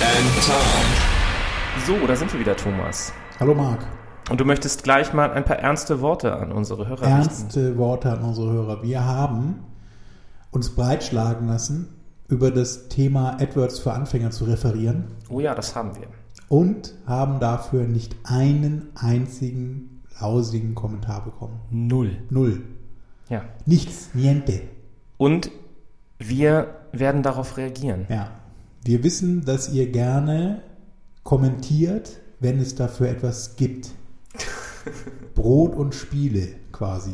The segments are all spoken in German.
and Tom. So, da sind wir wieder, Thomas. Hallo Marc. Und du möchtest gleich mal ein paar ernste Worte an unsere Hörer richten. Ernste Worte an unsere Hörer. Wir haben uns breitschlagen lassen, über das Thema AdWords für Anfänger zu referieren Oh ja, das haben wir. und haben dafür nicht einen einzigen lausigen Kommentar bekommen. Null. Null. Ja. Nichts. Niente. Und wir werden darauf reagieren. Ja. Wir wissen, dass ihr gerne kommentiert, wenn es dafür etwas gibt. Brot und Spiele quasi.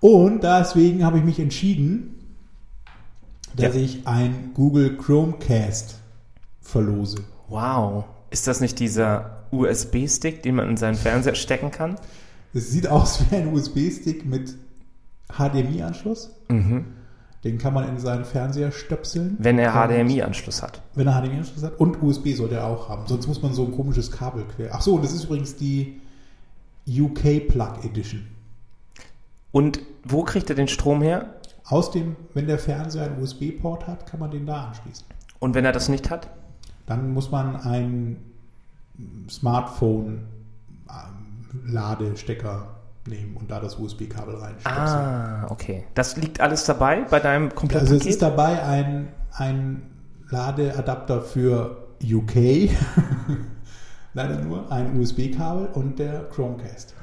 Und deswegen habe ich mich entschieden, dass Ja. ich ein Google Chromecast verlose. Wow. Ist das nicht dieser USB-Stick, den man in seinen Fernseher stecken kann? Es sieht aus wie ein USB-Stick mit HDMI-Anschluss. Den kann man in seinen Fernseher stöpseln. Wenn er HDMI-Anschluss hat. Wenn er HDMI-Anschluss hat. Und USB sollte er auch haben. Sonst muss man so ein komisches Kabel quer. Ach so, und das ist übrigens die UK Plug Edition. Und wo kriegt er den Strom her? Aus dem, wenn der Fernseher einen USB-Port hat, kann man den da anschließen. Und wenn er das nicht hat? Dann muss man einen Smartphone-Ladestecker nehmen und da das USB-Kabel reinstöpseln. Ah, okay. Das liegt alles dabei bei deinem kompletten Also es ist dabei ein, ein Ladeadapter für UK, leider nur, ein USB-Kabel und der Chromecast.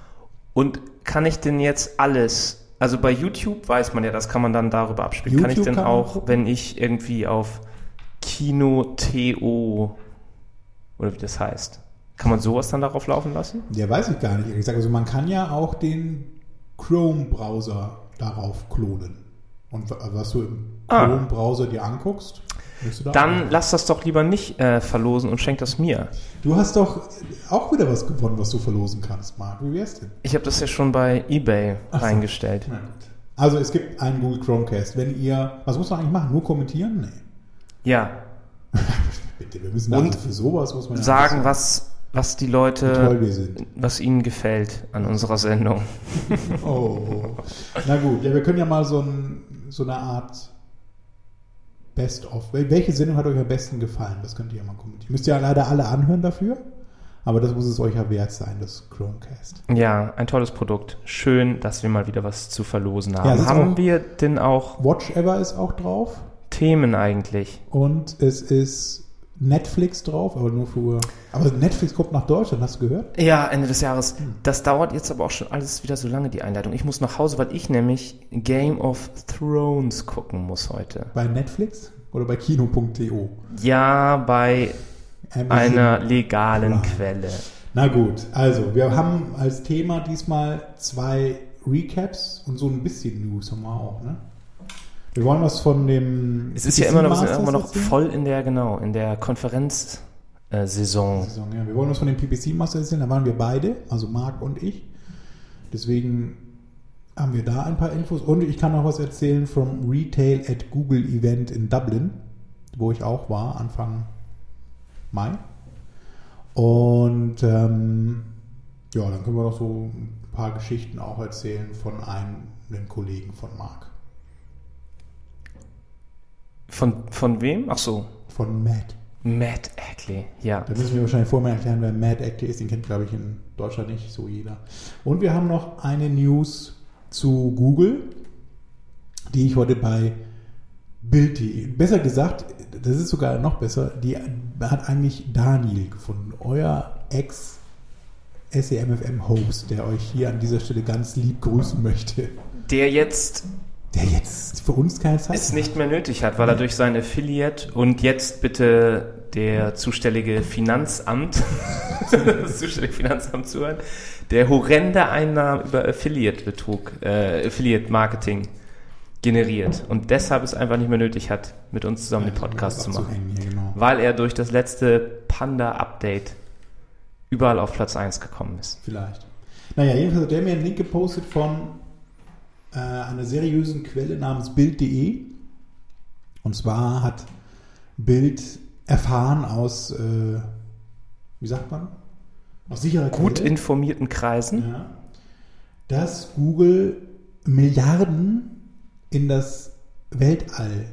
Und kann ich denn jetzt alles, also bei YouTube weiß man ja, das kann man dann darüber abspielen. kann ich YouTube denn kann auch, wenn ich irgendwie auf Kino TO oder wie das heißt, kann man sowas dann darauf laufen lassen? Ja, weiß ich gar nicht, ehrlich gesagt. Also man kann ja auch den Chrome-Browser darauf klonen. Und wa- was du im Ah. Chrome-Browser dir anguckst, da Dann auch- lass das doch lieber nicht äh, verlosen und schenk das mir. Du hast doch auch wieder was gewonnen, was du verlosen kannst, Marc. Wie wär's denn? Ich habe das ja schon bei eBay Ach so. reingestellt. Gut. Also es gibt einen Google Chromecast. Wenn ihr, was muss man eigentlich machen? Nur kommentieren? Nee. Ja, Bitte, wir müssen Und also für sowas muss man ja sagen, was, was die Leute, was ihnen gefällt an unserer Sendung. Oh. Na gut, ja, wir können ja mal so, ein, so eine Art Best-of. Wel- Welche Sendung hat euch am besten gefallen? Das könnt ihr ja mal kommentieren. Müsst ihr ja leider alle anhören dafür. Aber das muss es euch ja wert sein, das Chromecast. Ja, ein tolles Produkt. Schön, dass wir mal wieder was zu verlosen haben. Ja, haben wir denn auch Watch Ever ist auch drauf. Themen eigentlich? Und es ist Netflix drauf, aber nur für. Aber Netflix kommt nach Deutschland, hast du gehört? Ja, Ende des Jahres. Das dauert jetzt aber auch schon alles wieder so lange, die Einleitung. Ich muss nach Hause, weil ich nämlich Game of Thrones gucken muss heute. Bei Netflix oder bei kino.to? Ja, bei Amazon einer legalen Prime. Quelle. Na gut, also wir haben als Thema diesmal zwei Recaps und so ein bisschen News haben wir auch, ne? Wir wollen was von dem. Es ist ja immer noch, wir sind PPC immer noch erzählen. voll in der, genau, in der Konferenzsaison. Saison, ja. Wir wollen was von dem PPC Master erzählen, da waren wir beide, also Marc und ich. Deswegen haben wir da ein paar Infos und ich kann noch was erzählen vom Retail at Google Event in Dublin, wo ich auch war, Anfang Mai. Und ähm, ja, dann können wir noch so ein paar Geschichten auch erzählen von einem, einem Kollegen von Marc, Von, von wem? Ach so, von Matt. Matt Ackley. Ja. Da müssen wir wahrscheinlich vorher erklären, wer Mad Actor ist. Den kennt, glaube ich, in Deutschland nicht so jeder. Und wir haben noch eine News zu Google, die ich heute bei Bild.de, besser gesagt, das ist sogar noch besser, die hat eigentlich Daniel gefunden, euer Ex- SEMFM-Host, der euch hier an dieser Stelle ganz lieb grüßen möchte. Der jetzt Der jetzt für uns keine Zeit es nicht mehr nötig hat, weil er durch sein Affiliate und jetzt bitte der zuständige Finanzamt, das zuständige Finanzamt zuhören, der horrende Einnahmen über Affiliate-Betrug, äh, Affiliate-Marketing generiert und deshalb es einfach nicht mehr nötig hat, mit uns zusammen den Podcast zu machen. Genau. weil er durch das letzte Panda-Update überall auf Platz 1 gekommen ist. Vielleicht. Naja, jedenfalls hat der mir einen Link gepostet von äh, einer seriösen Quelle namens Bild.de. Und zwar hat Bild erfahren aus, äh, wie sagt man? Aus sicherer Gut Quelle, informierten Kreisen. ja, dass Google Milliarden in das Weltall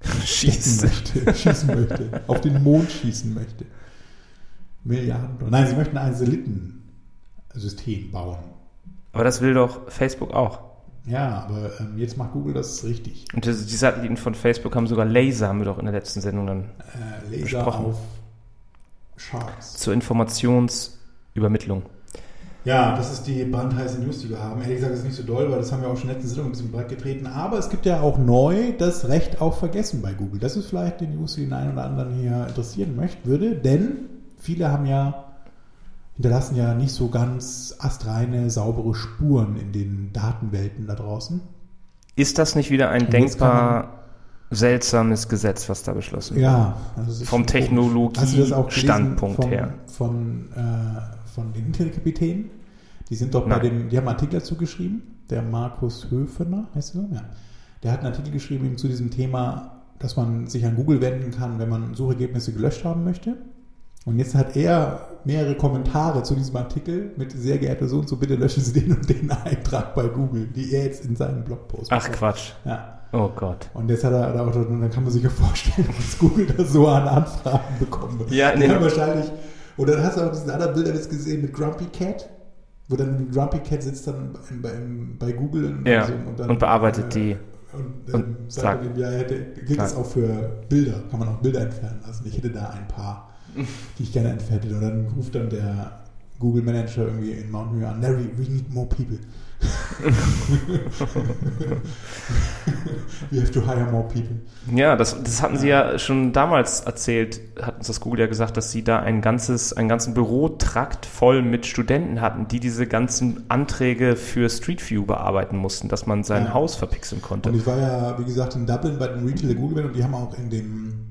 schießen möchte, schießen möchte, auf den Mond schießen möchte. Milliarden. Nein, sie möchten ein Satellitensystem bauen. Aber das will doch Facebook auch. Ja, aber ähm, jetzt macht Google das richtig. Und die, die Satelliten von Facebook haben sogar Laser, haben wir doch in der letzten Sendung dann Äh, Laser Besprochen. auf Sharks. zur Informationsübermittlung. Ja, das ist die brandheiße News, die wir haben. Ehrlich gesagt ist nicht so doll, weil das haben wir auch schon in der letzten Sendung ein bisschen breit getreten. Aber es gibt ja auch neu das Recht auf Vergessen bei Google. Das ist vielleicht die News, die den einen oder anderen hier interessieren möchte, würde. Denn viele haben ja hinterlassen ja nicht so ganz astreine, saubere Spuren in den Datenwelten da draußen. Ist das nicht wieder ein Und denkbar seltsames Gesetz, was da beschlossen wird? Ja, also Vom Technologie-Standpunkt von, her. Von, äh, von den Internetkapitänen. Die sind doch bei Nein. dem, die haben einen Artikel dazu geschrieben. Der Markus Höfener, heißt er so? Ja. Der hat einen Artikel geschrieben eben zu diesem Thema, dass man sich an Google wenden kann, wenn man Suchergebnisse gelöscht haben möchte. Und jetzt hat er mehrere Kommentare zu diesem Artikel mit sehr geehrte so und so, bitte löschen Sie den und den Eintrag bei Google, die er jetzt in seinem Blogpost Ach macht. Quatsch. Ja. Oh Gott. Und jetzt hat er da auch, und dann kann man sich ja vorstellen, was Google da so an Anfragen bekommt. Ja, die nee. wahrscheinlich, oder dann hast du auch diesen anderen Bilderwitz gesehen mit Grumpy Cat, wo dann Grumpy Cat sitzt dann bei, bei, bei Google und, Ja, so, und bearbeitet die. Und, und ähm, sagt sagt- er dem, ja, hätte, gilt Sagt. auch für Bilder, kann man auch Bilder entfernen lassen. Ich hätte da ein paar, die ich gerne entfernt hätte. Und dann ruft dann der Google Manager irgendwie in Mountain View an, Larry, we need more people. we have to hire more people. Ja, das, das hatten sie ja schon damals erzählt, hat uns das Google ja gesagt, dass sie da ein ganzes, einen ganzen Bürotrakt voll mit Studenten hatten, die diese ganzen Anträge für Street View bearbeiten mussten, dass man sein Ja. Haus verpixeln konnte. Und ich war ja, wie gesagt, in Dublin bei den Retail der Google und die haben auch in dem,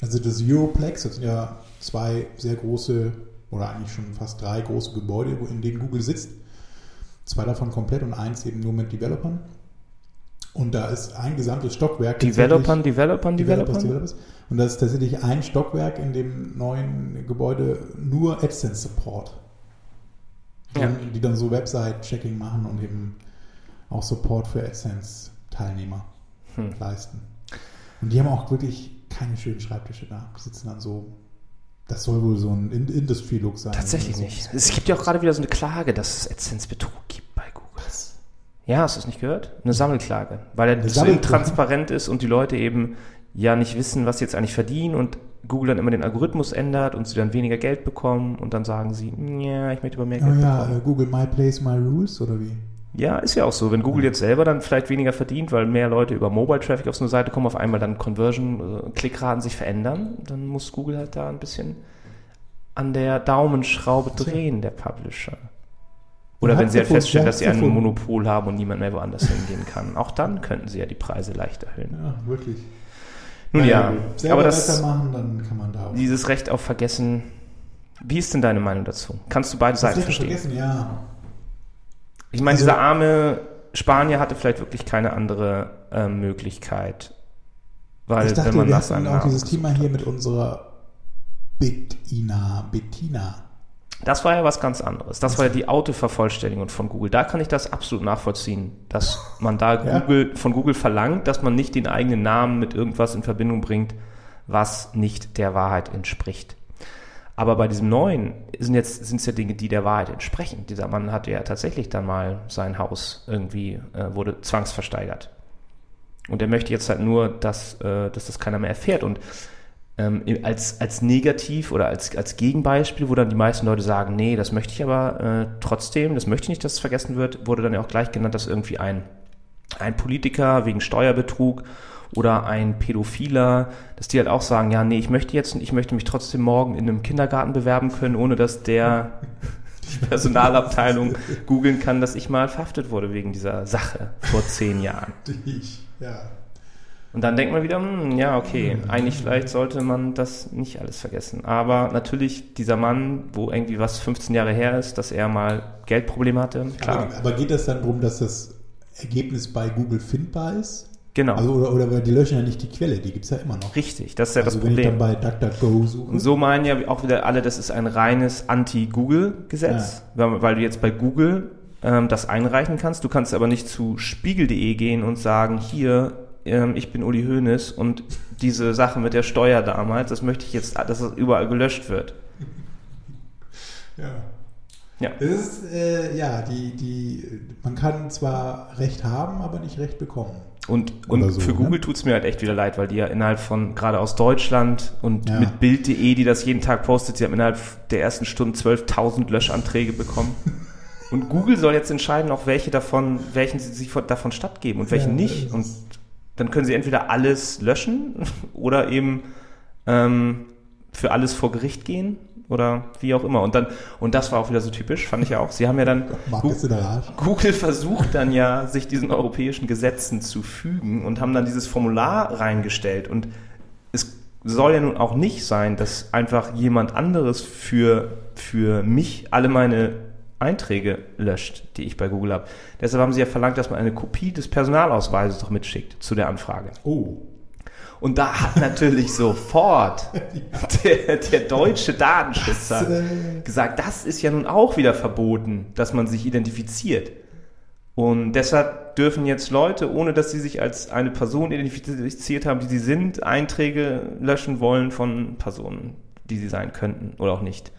also das Europlex, das sind ja zwei sehr große oder eigentlich schon fast drei große Gebäude, in denen Google sitzt. Zwei davon komplett und eins eben nur mit Developern. Und da ist ein gesamtes Stockwerk. Developern, Developern, Developers, Developern. Developers. Und das ist tatsächlich ein Stockwerk in dem neuen Gebäude nur AdSense Support. Die, Ja. dann, die dann so Website-Checking machen und eben auch Support für AdSense-Teilnehmer Hm. leisten. Und die haben auch wirklich keine schönen Schreibtische da. Sitzen dann so. Das soll wohl so ein In- Industry-Look sein. Tatsächlich Also, nicht. Es gibt ja auch gerade wieder so eine Klage, dass es AdSense-Betrug gibt bei Google. Ja, hast du es nicht gehört? Eine Sammelklage. Weil er so intransparent ist und die Leute eben ja nicht wissen, was sie jetzt eigentlich verdienen und Google dann immer den Algorithmus ändert und sie dann weniger Geld bekommen und dann sagen sie, ja, ich möchte aber mehr Oh Geld ja, bekommen. äh, Google My Place, My Rules oder wie? Ja, ist ja auch so. Wenn Google jetzt selber dann vielleicht weniger verdient, weil mehr Leute über Mobile Traffic auf so eine Seite kommen, auf einmal dann Conversion, äh, Klickraten sich verändern, dann muss Google halt da ein bisschen an der Daumenschraube drehen, der Publisher. Oder wenn sie halt gefunden? feststellen, dass sie hat's ein gefunden? Monopol haben und niemand mehr woanders hingehen kann. Auch dann könnten sie ja die Preise leicht erhöhen. Ja, wirklich. Nun ja. Selber aber das, machen, dann kann man da auch. dieses Recht auf Vergessen, wie ist denn deine Meinung dazu? Kannst du beide Seiten verstehen? vergessen, ja. Ich meine, Also- dieser arme Spanier hatte vielleicht wirklich keine andere ähm, Möglichkeit. Weil, ich dachte, wenn man wir hatten auch dieses Thema hier mit unserer Bettina. Bettina. Das war ja was ganz anderes. Das war ja die Autovervollständigung von Google. Da kann ich das absolut nachvollziehen, dass man da Ja. Google, von Google verlangt, dass man nicht den eigenen Namen mit irgendwas in Verbindung bringt, was nicht der Wahrheit entspricht. Aber bei diesem neuen sind jetzt sind es ja Dinge, die der Wahrheit entsprechen. Dieser Mann hatte ja tatsächlich dann mal sein Haus irgendwie äh, wurde zwangsversteigert. Und er möchte jetzt halt nur, dass, äh, dass das keiner mehr erfährt. Und ähm, als, als negativ oder als, als Gegenbeispiel, wo dann die meisten Leute sagen, nee, das möchte ich aber äh, trotzdem, das möchte ich nicht, dass es vergessen wird, wurde dann ja auch gleich genannt, dass irgendwie ein, ein Politiker wegen Steuerbetrug oder ein Pädophiler, dass die halt auch sagen, ja, nee, ich möchte jetzt, ich möchte mich trotzdem morgen in einem Kindergarten bewerben können, ohne dass der die Personalabteilung googeln kann, dass ich mal verhaftet wurde wegen dieser Sache vor zehn Jahren. Ich, ja. Und dann denkt man wieder, hm, ja, okay, eigentlich vielleicht sollte man das nicht alles vergessen. Aber natürlich dieser Mann, wo irgendwie was 15 Jahre her ist, dass er mal Geldprobleme hatte, klar. Aber, aber geht das dann darum, dass das Ergebnis bei Google findbar ist? Genau, Also, oder, oder weil die löschen ja nicht die Quelle, die gibt es ja immer noch. richtig, das ist ja also das wenn ich dann Problem. bei DuckDuckGo suche. Und so meinen ja auch wieder alle, das ist ein reines Anti-Google-Gesetz, weil, weil du jetzt bei Google ähm, das einreichen kannst. Du kannst aber nicht zu spiegel.de gehen und sagen, hier, ähm, ich bin Uli Hoeneß und diese Sache mit der Steuer damals, das möchte ich jetzt, dass das überall gelöscht wird. Ja. Ja. Das ist, äh, ja, die, die, man kann zwar Recht haben, aber nicht Recht bekommen. Und, und so, für ne? Google tut's mir halt echt wieder leid, weil die ja innerhalb von, gerade aus Deutschland und Ja. mit Bild.de, die das jeden Tag postet, die haben innerhalb der ersten Stunden 12.000 Löschanträge bekommen. Und Google soll jetzt entscheiden, auch welche davon, welchen sie sich von- davon stattgeben und welche Ja, nicht. Und dann können sie entweder alles löschen oder eben ähm, für alles vor Gericht gehen oder wie auch immer. Und dann, und das war auch wieder so typisch, fand ich ja auch. Sie haben ja dann Arsch. Google versucht dann ja, sich diesen europäischen Gesetzen zu fügen und haben dann dieses Formular reingestellt. Und es soll ja nun auch nicht sein, dass einfach jemand anderes für, für mich alle meine Einträge löscht, die ich bei Google habe. Deshalb haben sie ja verlangt, dass man eine Kopie des Personalausweises doch mitschickt zu der Anfrage. Oh. Und da hat natürlich sofort der, der deutsche Datenschützer Das, äh, gesagt, das ist ja nun auch wieder verboten, dass man sich identifiziert. Und deshalb dürfen jetzt Leute, ohne dass sie sich als eine Person identifiziert haben, die sie sind, Einträge löschen wollen von Personen, die sie sein könnten oder auch nicht.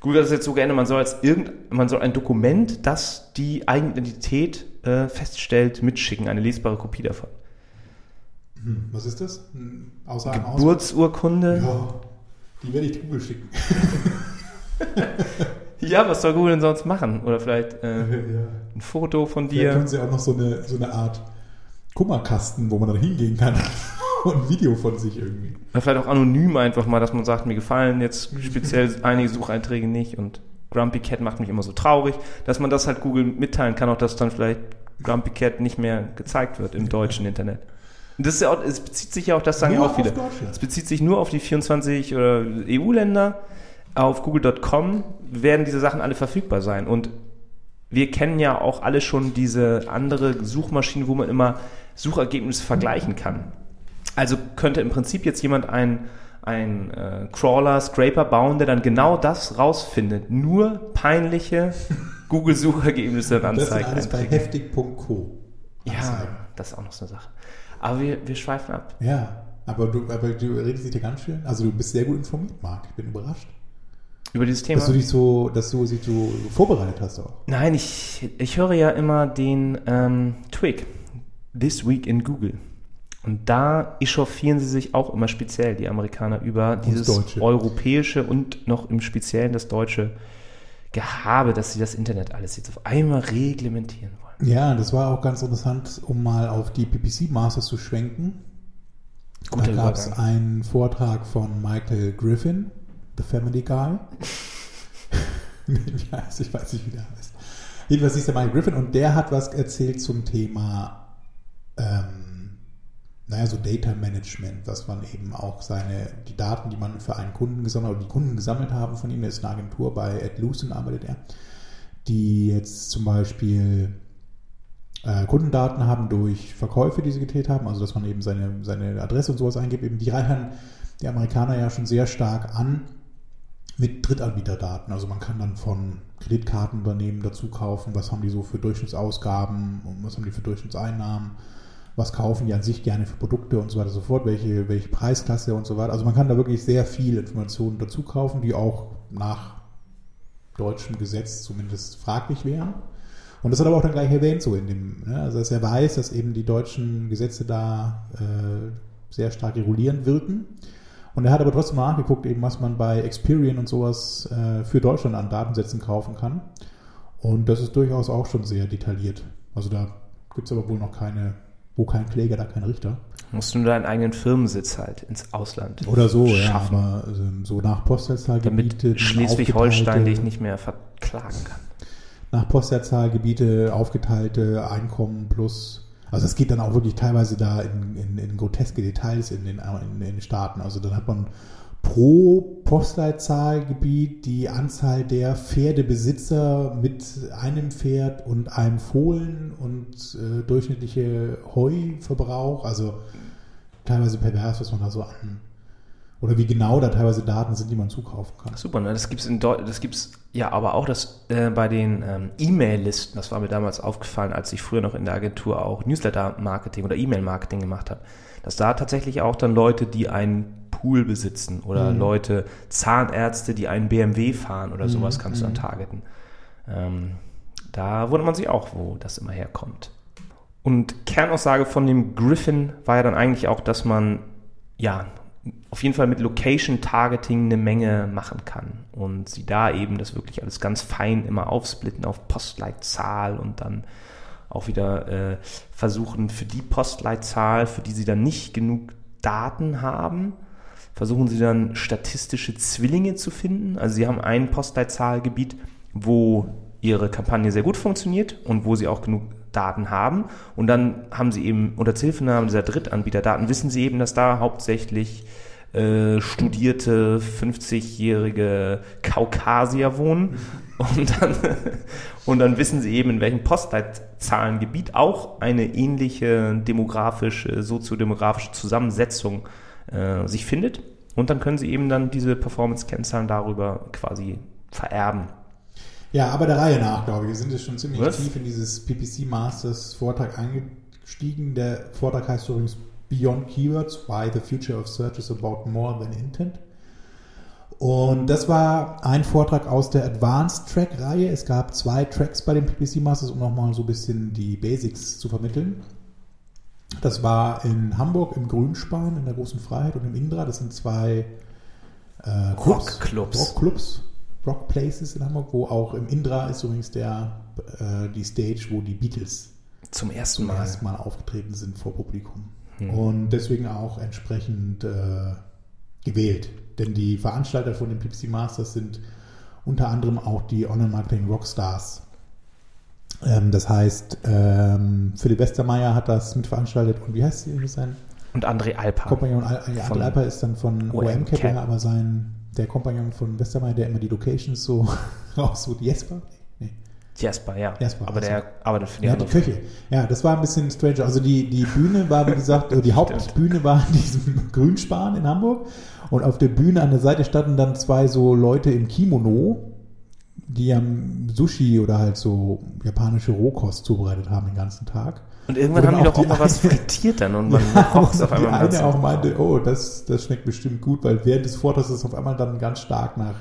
Google hat es jetzt so geändert, man soll als irgend, man soll ein Dokument, das die Eigenidentität äh, feststellt, mitschicken, eine lesbare Kopie davon. Hm, was ist das? Hm, Außer? Geburtsurkunde. Ja, die werde ich Google schicken. Ja, was soll Google denn sonst machen? Oder vielleicht äh, ja. ein Foto von Vielleicht dir. haben sie auch noch so eine, so eine Art Kummerkasten, wo man dann hingehen kann und ein Video von sich irgendwie. Oder vielleicht auch anonym einfach mal, dass man sagt, mir gefallen jetzt speziell einige Sucheinträge nicht und Grumpy Cat macht mich immer so traurig, dass man das halt Google mitteilen kann, auch dass dann vielleicht Grumpy Cat nicht mehr gezeigt wird im deutschen Internet. Und das ja auch, es bezieht sich ja auch, das sagen ja auch viele. Es bezieht sich nur auf die 24 oder EU-Länder. Auf google.com werden diese Sachen alle verfügbar sein. Und wir kennen ja auch alle schon diese andere Suchmaschine, wo man immer Suchergebnisse vergleichen kann. Also könnte im Prinzip jetzt jemand ein, ein äh, Crawler, Scraper bauen, der dann genau das rausfindet. Nur peinliche Google-Suchergebnisse dann Das anzeigt. alles bei heftig.co. ja, das ist auch noch so eine Sache. Aber wir, wir schweifen ab. Ja, aber du, aber du redest dich dir ganz schön. Also du bist sehr gut informiert, Marc. Ich bin überrascht. Über dieses Thema. Dass du dich so, dass du dich so vorbereitet hast auch. Nein, ich, ich höre ja immer den ähm, Twig, This Week in Google. Und da echauffieren sie sich auch immer speziell, die Amerikaner, über dieses europäische und noch im Speziellen das deutsche Gehabe, dass sie das Internet alles jetzt auf einmal reglementieren wollen. Ja, das war auch ganz interessant, um mal auf die PPC Masters zu schwenken. Guter da gab es einen Vortrag von Michael Griffin, The Family Guy. ich, weiß, ich weiß nicht, wie der heißt. Jedenfalls ist der Michael Griffin und der hat was erzählt zum Thema, ähm, naja, so Data Management, was man eben auch seine, die Daten, die man für einen Kunden gesammelt hat, oder die Kunden gesammelt haben von ihm, der ist eine Agentur, bei AdLucent arbeitet er, die jetzt zum Beispiel äh, Kundendaten haben durch Verkäufe, die sie getätigt haben, also dass man eben seine, seine Adresse und sowas eingibt. Eben die reichern die Amerikaner ja schon sehr stark an mit Drittanbieterdaten. Also man kann dann von Kreditkartenunternehmen dazu kaufen, was haben die so für Durchschnittsausgaben und was haben die für Durchschnittseinnahmen, was kaufen die an sich gerne für Produkte und so weiter und so fort, welche, welche Preisklasse und so weiter. Also man kann da wirklich sehr viel Informationen dazu kaufen, die auch nach deutschem Gesetz zumindest fraglich wären. Und das hat er aber auch dann gleich erwähnt, so in dem, ne? also dass er weiß, dass eben die deutschen Gesetze da äh, sehr stark regulierend wirken. Und er hat aber trotzdem nachgeguckt, eben was man bei Experian und sowas äh, für Deutschland an Datensätzen kaufen kann. Und das ist durchaus auch schon sehr detailliert. Also da gibt es aber wohl noch keine, wo kein Kläger, da kein Richter. Musst du nur deinen eigenen Firmensitz halt ins Ausland Oder so, ja. schaffen, Aber ähm, so nach Postleitzahlgebiete. damit Schleswig-Holstein dich nicht mehr verklagen kann. Nach Postleitzahlgebiete aufgeteilte Einkommen plus, Also es geht dann auch wirklich teilweise da in, in, in groteske Details in den, in den Staaten. Also dann hat man pro Postleitzahlgebiet die Anzahl der Pferdebesitzer mit einem Pferd und einem Fohlen und äh, durchschnittliche Heuverbrauch. Also teilweise pervers, was man da so an oder wie genau da teilweise Daten sind, die man zukaufen kann. Super, ne? das gibt's in Deu das gibt's ja aber auch das äh, bei den ähm, E-Mail-Listen, das war mir damals aufgefallen, als ich früher noch in der Agentur auch Newsletter-Marketing oder E-Mail-Marketing gemacht habe, dass da tatsächlich auch dann Leute, die einen Pool besitzen oder mhm. Leute, Zahnärzte, die einen BMW fahren oder sowas, mhm. kannst du dann mhm. targeten. Ähm, da wundert man sich auch, wo das immer herkommt. Und Kernaussage von dem Griffin war ja dann eigentlich auch, dass man ja auf jeden Fall mit Location Targeting eine Menge machen kann und sie da eben das wirklich alles ganz fein immer aufsplitten auf Postleitzahl und dann auch wieder äh, versuchen für die Postleitzahl, für die sie dann nicht genug Daten haben, versuchen sie dann statistische Zwillinge zu finden. Also sie haben ein Postleitzahlgebiet, wo ihre Kampagne sehr gut funktioniert und wo sie auch genug Daten haben. Und dann haben sie eben unter Zuhilfenahme dieser Drittanbieterdaten, wissen sie eben, dass da hauptsächlich äh, studierte 50-jährige Kaukasier wohnen. Und dann, und dann wissen sie eben, in welchem Postleitzahlengebiet auch eine ähnliche demografische, soziodemografische Zusammensetzung äh, sich findet. Und dann können sie eben dann diese Performance-Kennzahlen darüber quasi vererben. Ja, aber der Reihe nach, glaube ich. Wir sind jetzt schon ziemlich Was? tief in dieses PPC Masters Vortrag eingestiegen. Der Vortrag heißt übrigens Beyond Keywords, Why the Future of Search is About More Than Intent. Und das war ein Vortrag aus der Advanced Track Reihe. Es gab zwei Tracks bei den PPC Masters, um nochmal so ein bisschen die Basics zu vermitteln. Das war in Hamburg im Grünspan, in der Großen Freiheit und im Indra. Das sind zwei äh, Rockclubs. Rockclubs, Rock Places in Hamburg, wo auch im Indra ist übrigens der, äh, die Stage, wo die Beatles zum ersten zum Mal, ersten Mal aufgetreten sind vor Publikum. Hm. Und deswegen auch entsprechend äh, gewählt. Denn die Veranstalter von den PPC Masters sind unter anderem auch die Online-Marketing Rockstars ähm, das heißt, ähm, Philipp Westermeier hat das mitveranstaltet und wie heißt sie sein? Und André Alper. Kompagnon Al André Alper ist dann von OM Cap, aber sein der Kompagnon von Westermeier, der immer die Locations so raussucht, Jesper? Nee. Jesper, ja. Jasper, aber also. der arbeitet für die, ja, die Köche. Ja, das war ein bisschen strange. Also die, die Bühne war, wie gesagt, die Hauptbühne war in diesem Grünspan in Hamburg. Und auf der Bühne an der Seite standen dann zwei so Leute im Kimono, die am Sushi oder halt so japanische Rohkost zubereitet haben den ganzen Tag. Und irgendwann haben die doch auch mal was frittiert dann und man ja, kocht auf einmal. Die eine auch meinte, oh, das, das schmeckt bestimmt gut, weil während des Vortrags ist es auf einmal dann ganz stark nach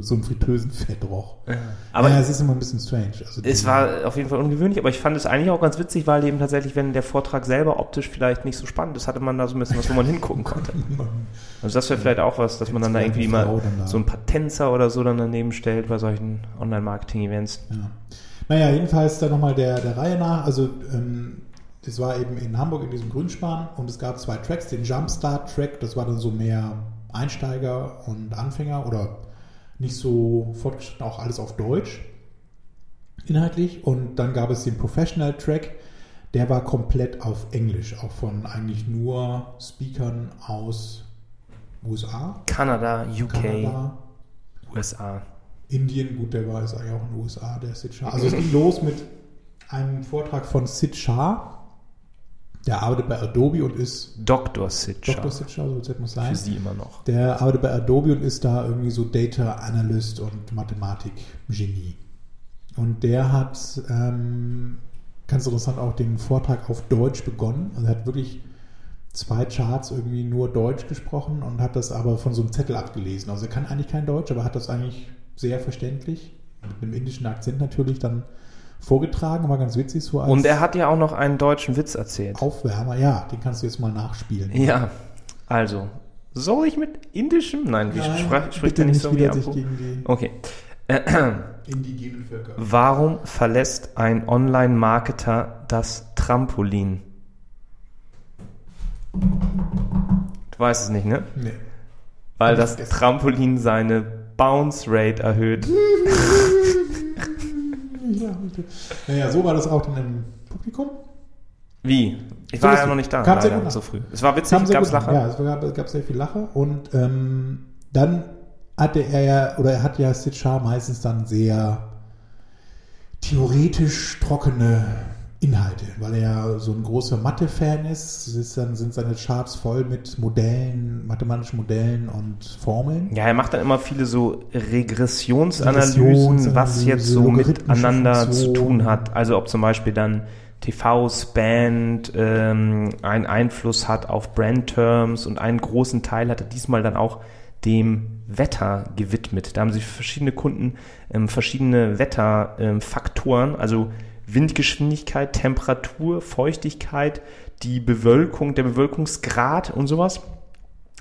so einem fritösen Fett roch. Ja. Aber ja, es ist immer ein bisschen strange. Also es war auf jeden Fall ungewöhnlich, aber ich fand es eigentlich auch ganz witzig, weil eben tatsächlich, wenn der Vortrag selber optisch vielleicht nicht so spannend ist, hatte man da so ein bisschen was, wo man hingucken konnte. Also das wäre vielleicht auch was, dass man dann da irgendwie mal so ein paar Tänzer oder so dann daneben stellt bei solchen Online-Marketing-Events. Ja. Naja, jedenfalls dann nochmal der, der Reihe nach. Also ähm, das war eben in Hamburg in diesem Grünspan und es gab zwei Tracks. Den Jumpstart-Track, das war dann so mehr Einsteiger und Anfänger oder nicht so fortgeschritten, auch alles auf Deutsch inhaltlich. Und dann gab es den Professional Track, der war komplett auf Englisch, auch von eigentlich nur Speakern aus USA. Kanada, UK, Kanada, USA. Indien, gut, der war jetzt eigentlich auch in den USA, der Sid Shah. Also es ging los mit einem Vortrag von Sid Shah, der arbeitet bei Adobe und ist. Dr. Sitcher. Dr. Sitcher, so wird es sein. Für Sie immer noch. Der arbeitet bei Adobe und ist da irgendwie so Data Analyst und Mathematik-Genie. Und der hat ähm, ganz interessant auch den Vortrag auf Deutsch begonnen. Also er hat wirklich zwei Charts irgendwie nur Deutsch gesprochen und hat das aber von so einem Zettel abgelesen. Also er kann eigentlich kein Deutsch, aber hat das eigentlich sehr verständlich, mit einem indischen Akzent natürlich, dann vorgetragen, war ganz witzig so als Und er hat ja auch noch einen deutschen Witz erzählt. Aufwärmer, ja, den kannst du jetzt mal nachspielen. Ja, also, soll ich mit indischem? Nein, wie Nein, sprach, spricht er nicht so wie Abu? Okay. Indigenen Völker. Warum verlässt ein Online-Marketer das Trampolin? Du weißt es nicht, ne? Nee. Weil das Trampolin seine Bounce Rate erhöht. ja, naja, so war das auch dann im Publikum. Wie? Ich So war ja noch nicht da, Kam sehr gut so früh. Es war witzig, es gab. Lacher. Ja, es gab, gab sehr viel Lache und ähm, dann hatte er ja, oder er hat ja Sid Shah meistens dann sehr theoretisch trockene Inhalte, weil er ja so ein großer Mathe-Fan ist, ist dann, sind seine Charts voll mit Modellen, mathematischen Modellen und Formeln. Ja, er macht dann immer viele so Regressionsanalysen, Regressionsanalyse, was jetzt so miteinander zu tun hat. Also ob zum Beispiel dann TV-Spand ähm, einen Einfluss hat auf Brand-Terms und einen großen Teil hat er diesmal dann auch dem Wetter gewidmet. Da haben sich verschiedene Kunden ähm, verschiedene Wetterfaktoren, also Windgeschwindigkeit, Temperatur, Feuchtigkeit, die Bewölkung, der Bewölkungsgrad und sowas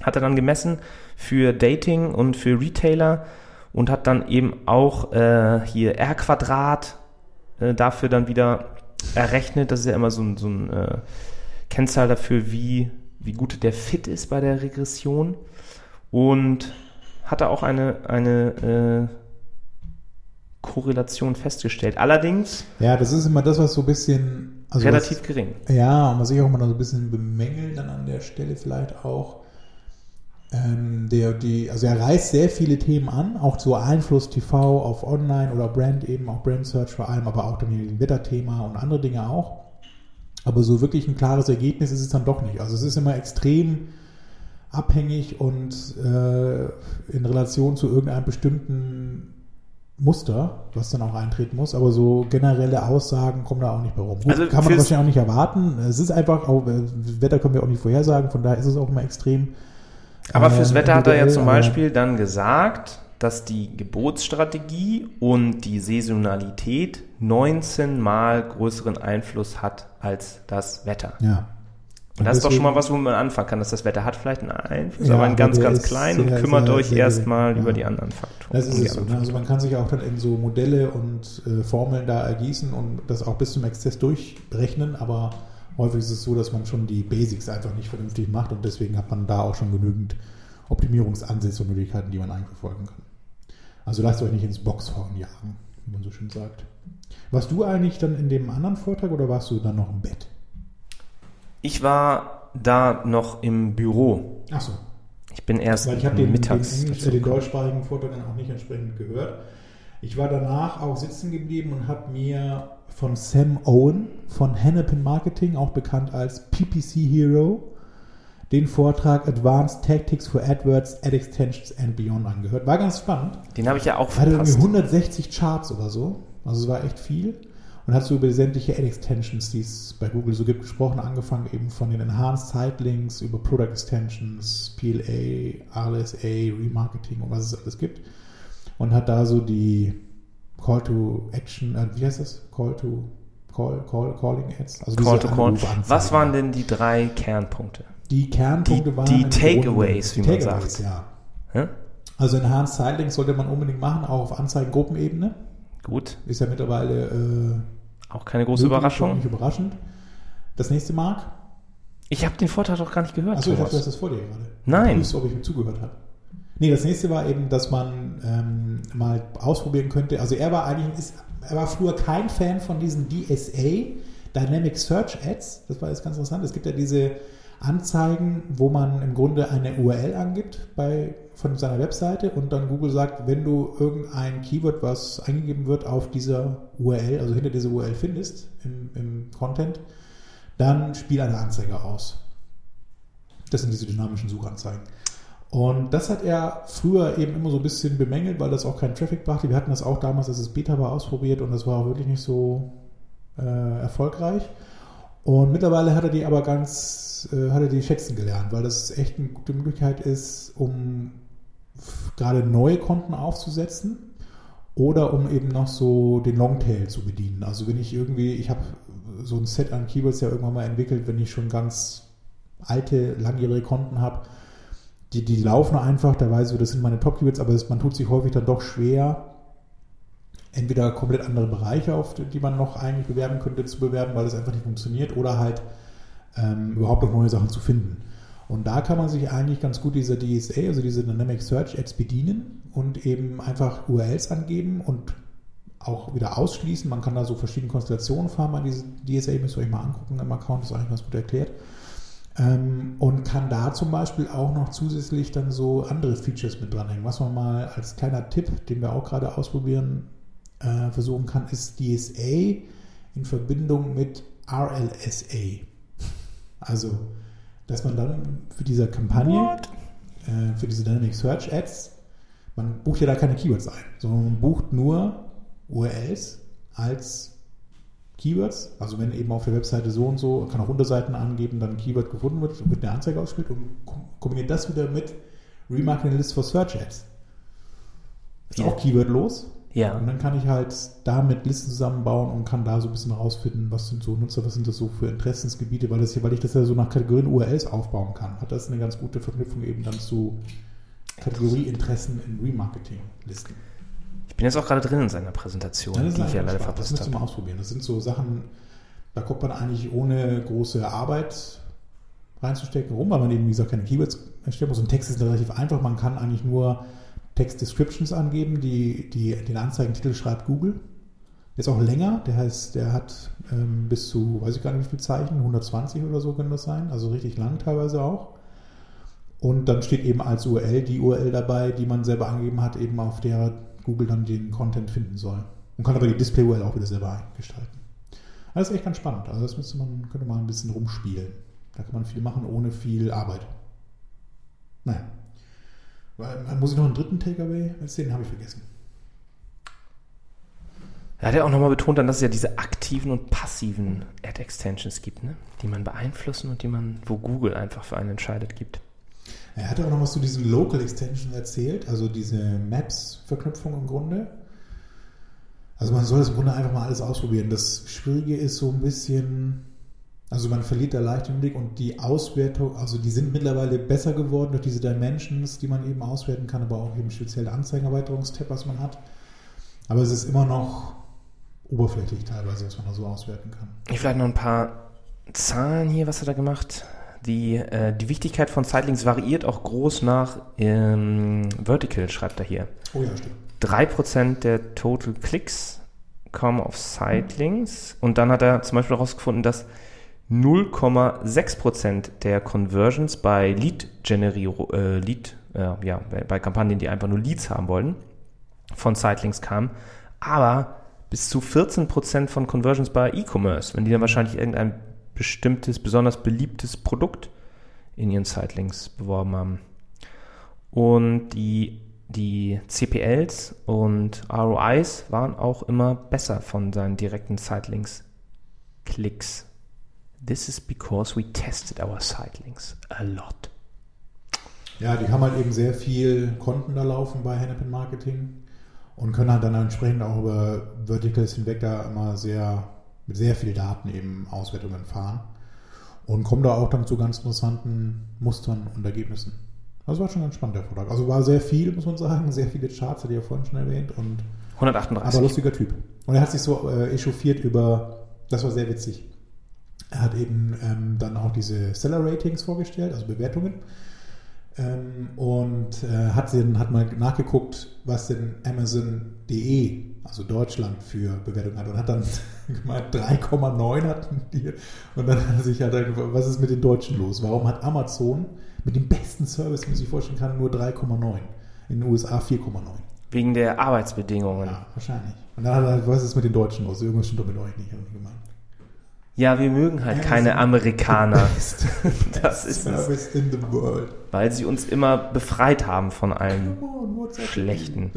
hat er dann gemessen für Dating und für Retailer und hat dann eben auch äh, hier R Quadrat äh, dafür dann wieder errechnet. Das ist ja immer so ein, so ein äh, Kennzahl dafür, wie, wie gut der Fit ist bei der Regression. Und hat er auch eine, eine äh, Korrelation festgestellt. Allerdings Ja, das ist immer das, was so ein bisschen also relativ gering. Was, ja, und was ich auch immer so ein bisschen bemängel dann an der Stelle vielleicht auch, ähm, der, die, also er reißt sehr viele Themen an, auch so Einfluss TV auf Online oder Brand eben, auch Brand Search vor allem, aber auch dann hier Wetterthema und andere Dinge auch. Aber so wirklich ein klares Ergebnis ist es dann doch nicht. Also es ist immer extrem abhängig und äh, in Relation zu irgendeinem bestimmten Muster, was dann auch eintreten muss, aber so generelle Aussagen kommen da auch nicht mehr rum. Gut, Also kann man fürs- wahrscheinlich auch nicht erwarten. Es ist einfach, auch, äh, Wetter können wir auch nicht vorhersagen, von daher ist es auch immer extrem. Aber fürs ähm, Wetter hat er ja zum Beispiel dann gesagt, dass die Geburtsstrategie und die Saisonalität 19 mal größeren Einfluss hat als das Wetter. Ja. Und das ist doch schon mal was, wo man anfangen kann, dass das Wetter hat vielleicht einen Einfluss, Ja, aber einen ganz, ganz ist klein und kümmert sehr, euch erstmal gering. über Ja. die anderen Faktoren. Das ist es so. Ne? Also man kann sich auch dann in so Modelle und äh, Formeln da ergießen und das auch bis zum Exzess durchrechnen, aber häufig ist es so, dass man schon die Basics einfach nicht vernünftig macht und deswegen hat man da auch schon genügend Optimierungsansätze und Möglichkeiten, die man eigentlich verfolgen kann. Also lasst euch nicht ins Boxhorn jagen, wie man so schön sagt. Warst du eigentlich dann in dem anderen Vortrag oder warst du dann noch im Bett? Ich war da noch im Büro. Achso, Ich bin erst Weil ich habe den, den, mittags dazu den gekommen. deutschsprachigen Vortrag dann auch nicht entsprechend gehört. Ich war danach auch sitzen geblieben und habe mir von Sam Owen von Hennepin Marketing, auch bekannt als PPC Hero, den Vortrag Advanced Tactics for AdWords, Ad Extensions and Beyond angehört. War ganz spannend. Den habe ich ja auch Er hatte irgendwie verpasst. 160 Charts oder so. Also es war echt viel. Und hat so über sämtliche Ad-Extensions, die es bei Google so gibt, gesprochen, angefangen eben von den Enhanced Site-Links über Product Extensions, PLA, RSA, Remarketing und was es alles gibt. Und hat da so die Call to Action, äh, wie heißt das? Call to Call, Call, Calling Ads. Also Call to Call. Was waren denn die drei Kernpunkte? die Kernpunkte die- waren die Takeaways, wie man Takeaways, sagt. ja. Hä? Also Enhanced Site-Links sollte man unbedingt machen, auch auf Anzeigengruppenebene. Gut, Ist ja mittlerweile äh, auch keine große möglich, Überraschung. Nicht überraschend. Das nächste Mark. Ich habe den Vortrag doch gar nicht gehört. Achso, ich dachte, du hast das vor dir gerade. Nein. Du prüfst, ob ich ihm zugehört habe. Nee, das nächste war eben, dass man ähm, mal ausprobieren könnte. Also er war eigentlich, ist, er war früher kein Fan von diesen DSA, Dynamic Search Ads. Das war jetzt ganz interessant. Es gibt ja diese Anzeigen, wo man im Grunde eine URL angibt bei, von seiner Webseite und dann Google sagt, wenn du irgendein Keyword, was eingegeben wird, auf dieser URL, also hinter dieser URL findest im, im Content, dann spiel eine Anzeige aus. Das sind diese dynamischen Suchanzeigen. Und das hat er früher eben immer so ein bisschen bemängelt, weil das auch keinen Traffic brachte. Wir hatten das auch damals, als es Beta war, ausprobiert und das war auch wirklich nicht so äh, erfolgreich. Und mittlerweile hat er die aber ganz, äh, hat er die schätzen gelernt, weil das echt eine gute Möglichkeit ist, um gerade neue Konten aufzusetzen oder um eben noch so den Longtail zu bedienen. Also wenn ich irgendwie, ich habe so ein Set an Keywords ja irgendwann mal entwickelt, wenn ich schon ganz alte, langjährige Konten habe, die, die laufen einfach, da weiß ich, das sind meine Top-Keywords, aber es, man tut sich häufig dann doch schwer, entweder komplett andere Bereiche, auf die die man noch eigentlich bewerben könnte, zu bewerben, weil das einfach nicht funktioniert, oder halt ähm, überhaupt noch neue Sachen zu finden. Und da kann man sich eigentlich ganz gut dieser DSA, also diese Dynamic Search Ads bedienen und eben einfach URLs angeben und auch wieder ausschließen. Man kann da so verschiedene Konstellationen fahren bei diesem DSA, müsst ihr euch mal angucken im Account, ist eigentlich ganz gut erklärt. Ähm, und kann da zum Beispiel auch noch zusätzlich dann so andere Features mit dranhängen. Was man mal als kleiner Tipp, den wir auch gerade ausprobieren, äh, versuchen kann, ist DSA in Verbindung mit RLSA. Also, dass man dann für diese Kampagne, äh, für diese Dynamic Search Ads, man bucht ja da keine Keywords ein, sondern man bucht nur URLs als Keywords. Also wenn eben auf der Webseite so und so, kann auch Unterseiten angeben, dann ein Keyword gefunden wird, wird eine Anzeige ausgespielt und kombiniert das wieder mit Remarketing List for Search Ads. Ist Ja. auch Keywordlos. Ja. Und dann kann ich halt damit Listen zusammenbauen und kann da so ein bisschen rausfinden, was sind so Nutzer, was sind das so für Interessensgebiete, weil, das hier, weil ich das ja so nach Kategorien URLs aufbauen kann, hat das eine ganz gute Verknüpfung eben dann zu Kategorieinteressen in Remarketing-Listen. Ich bin jetzt auch gerade drin in seiner Präsentation, Ja, das die ich ja leider Spaß. Das verpasst müsst ihr mal habe. ausprobieren. Das sind so Sachen, da kommt man eigentlich ohne große Arbeit reinzustecken rum, weil man eben, wie gesagt, keine Keywords erstellen muss. Und Text ist relativ einfach. Man kann eigentlich nur Text-Descriptions angeben, die, die den Anzeigentitel schreibt Google. Der ist auch länger, der heißt, der hat ähm, bis zu, weiß ich gar nicht wie viele Zeichen, 120 oder so können das sein, also richtig lang teilweise auch. Und dann steht eben als URL die URL dabei, die man selber angegeben hat, eben auf der Google dann den Content finden soll. Und kann aber die Display-URL auch wieder selber gestalten. Das ist echt ganz spannend. Also das müsste man, könnte man ein bisschen rumspielen. Da kann man viel machen ohne viel Arbeit. Naja. Weil- Muss ich noch einen dritten Takeaway erzählen? Den habe ich vergessen. Er hat ja auch nochmal betont, dann, dass es ja diese aktiven und passiven Ad-Extensions gibt, ne? die man beeinflussen und die man, wo Google einfach für einen entscheidet, gibt. Er hatte auch noch was zu diesen Local Extensions erzählt, also diese Maps-Verknüpfung im Grunde. Also man soll das im Grunde einfach mal alles ausprobieren. Das Schwierige ist so ein bisschen, also man verliert da leicht den Blick und die Auswertung, also die sind mittlerweile besser geworden durch diese Dimensions, die man eben auswerten kann, aber auch eben spezielle Anzeigenerweiterungstab, was man hat. Aber es ist immer noch oberflächlich teilweise, was man da so auswerten kann. Ich vielleicht noch ein paar Zahlen hier, was hat er gemacht? Die, äh, die Wichtigkeit von Sightlinks variiert auch groß nach ähm, Vertical, schreibt er hier. Oh ja, stimmt. 3% der Total Klicks kommen auf Sightlinks und dann hat er zum Beispiel herausgefunden, dass 0,6% der Conversions bei Lead-Generierung, äh, Lead, äh, ja, bei, Kampagnen, die einfach nur Leads haben wollten, von Sightlinks kamen, aber bis zu 14% von Conversions bei E-Commerce, wenn die dann wahrscheinlich irgendein bestimmtes, besonders beliebtes Produkt in ihren Sightlinks beworben haben. Und die, die CPLs und ROIs waren auch immer besser von seinen direkten Sightlinks-Klicks. This is because we tested our sightlinks a lot. Ja, die haben halt eben sehr viel Konten da laufen bei Hennepin Marketing und können halt dann entsprechend auch über Verticals hinweg da immer sehr, mit sehr viel Daten eben Auswertungen fahren und kommen da auch dann zu ganz interessanten Mustern und Ergebnissen. Das war schon ganz spannend, der Vortrag. Also war sehr viel, muss man sagen, sehr viele Charts, hatte ich ja vorhin schon erwähnt und 138. aber lustiger Typ. Und er hat sich so äh, echauffiert über, das war sehr witzig. Er hat eben ähm, dann auch diese Seller-Ratings vorgestellt, also Bewertungen. Ähm, und äh, hat, den, hat mal nachgeguckt, was denn Amazon.de, also Deutschland, für Bewertungen hat. Und hat dann gemeint, 3,9 hatten die. Und dann hat er sich halt, gefragt, was ist mit den Deutschen los? Warum hat Amazon mit dem besten Service, den man sich vorstellen kann, nur 3,9? In den USA 4,9. Wegen der Arbeitsbedingungen. Ja, wahrscheinlich. Und dann hat er, was ist mit den Deutschen los? Irgendwas stimmt doch mit euch nicht, haben die gemeint. Ja, wir mögen halt Ja, keine Amerikaner, Das ist es. Service in the world. weil sie uns immer befreit haben von allem. On? Schlechten.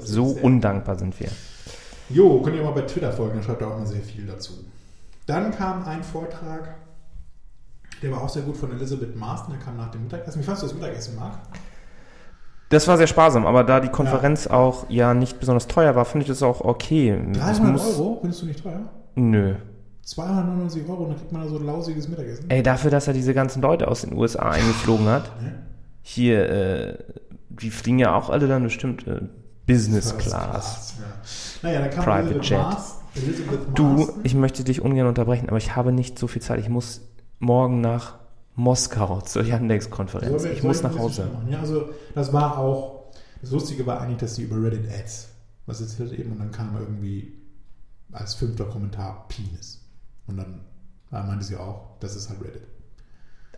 So undankbar sind wir. Jo, könnt ihr mal bei Twitter folgen, da schreibt er auch mal sehr viel dazu. Dann kam ein Vortrag, der war auch sehr gut von Elizabeth Marston, der kam nach dem Mittagessen. Wie fandest du das Mittagessen, Marc? Das war sehr sparsam, aber da die Konferenz auch ja nicht besonders teuer war, finde ich das auch okay. Es 300 muss- Euro, findest du nicht teuer? Nö. 299 Euro und dann kriegt man da so ein lausiges Mittagessen. Ey, dafür, dass er diese ganzen Leute aus den USA eingeflogen hat. Hier, äh, die fliegen ja auch alle dann bestimmt äh, Business First Class. Ja. Naja, dann kam Private Jet. Mars, Du, ich möchte dich ungern unterbrechen, aber ich habe nicht so viel Zeit. Ich muss morgen nach Moskau zur Yandex-Konferenz. Ich muss nach Hause. Ja, also das war auch, das Lustige war eigentlich, dass sie über Reddit Ads was ist das eben? Und dann kam irgendwie als fünfter Kommentar Penis. Und dann meinte sie auch, das ist halt Reddit.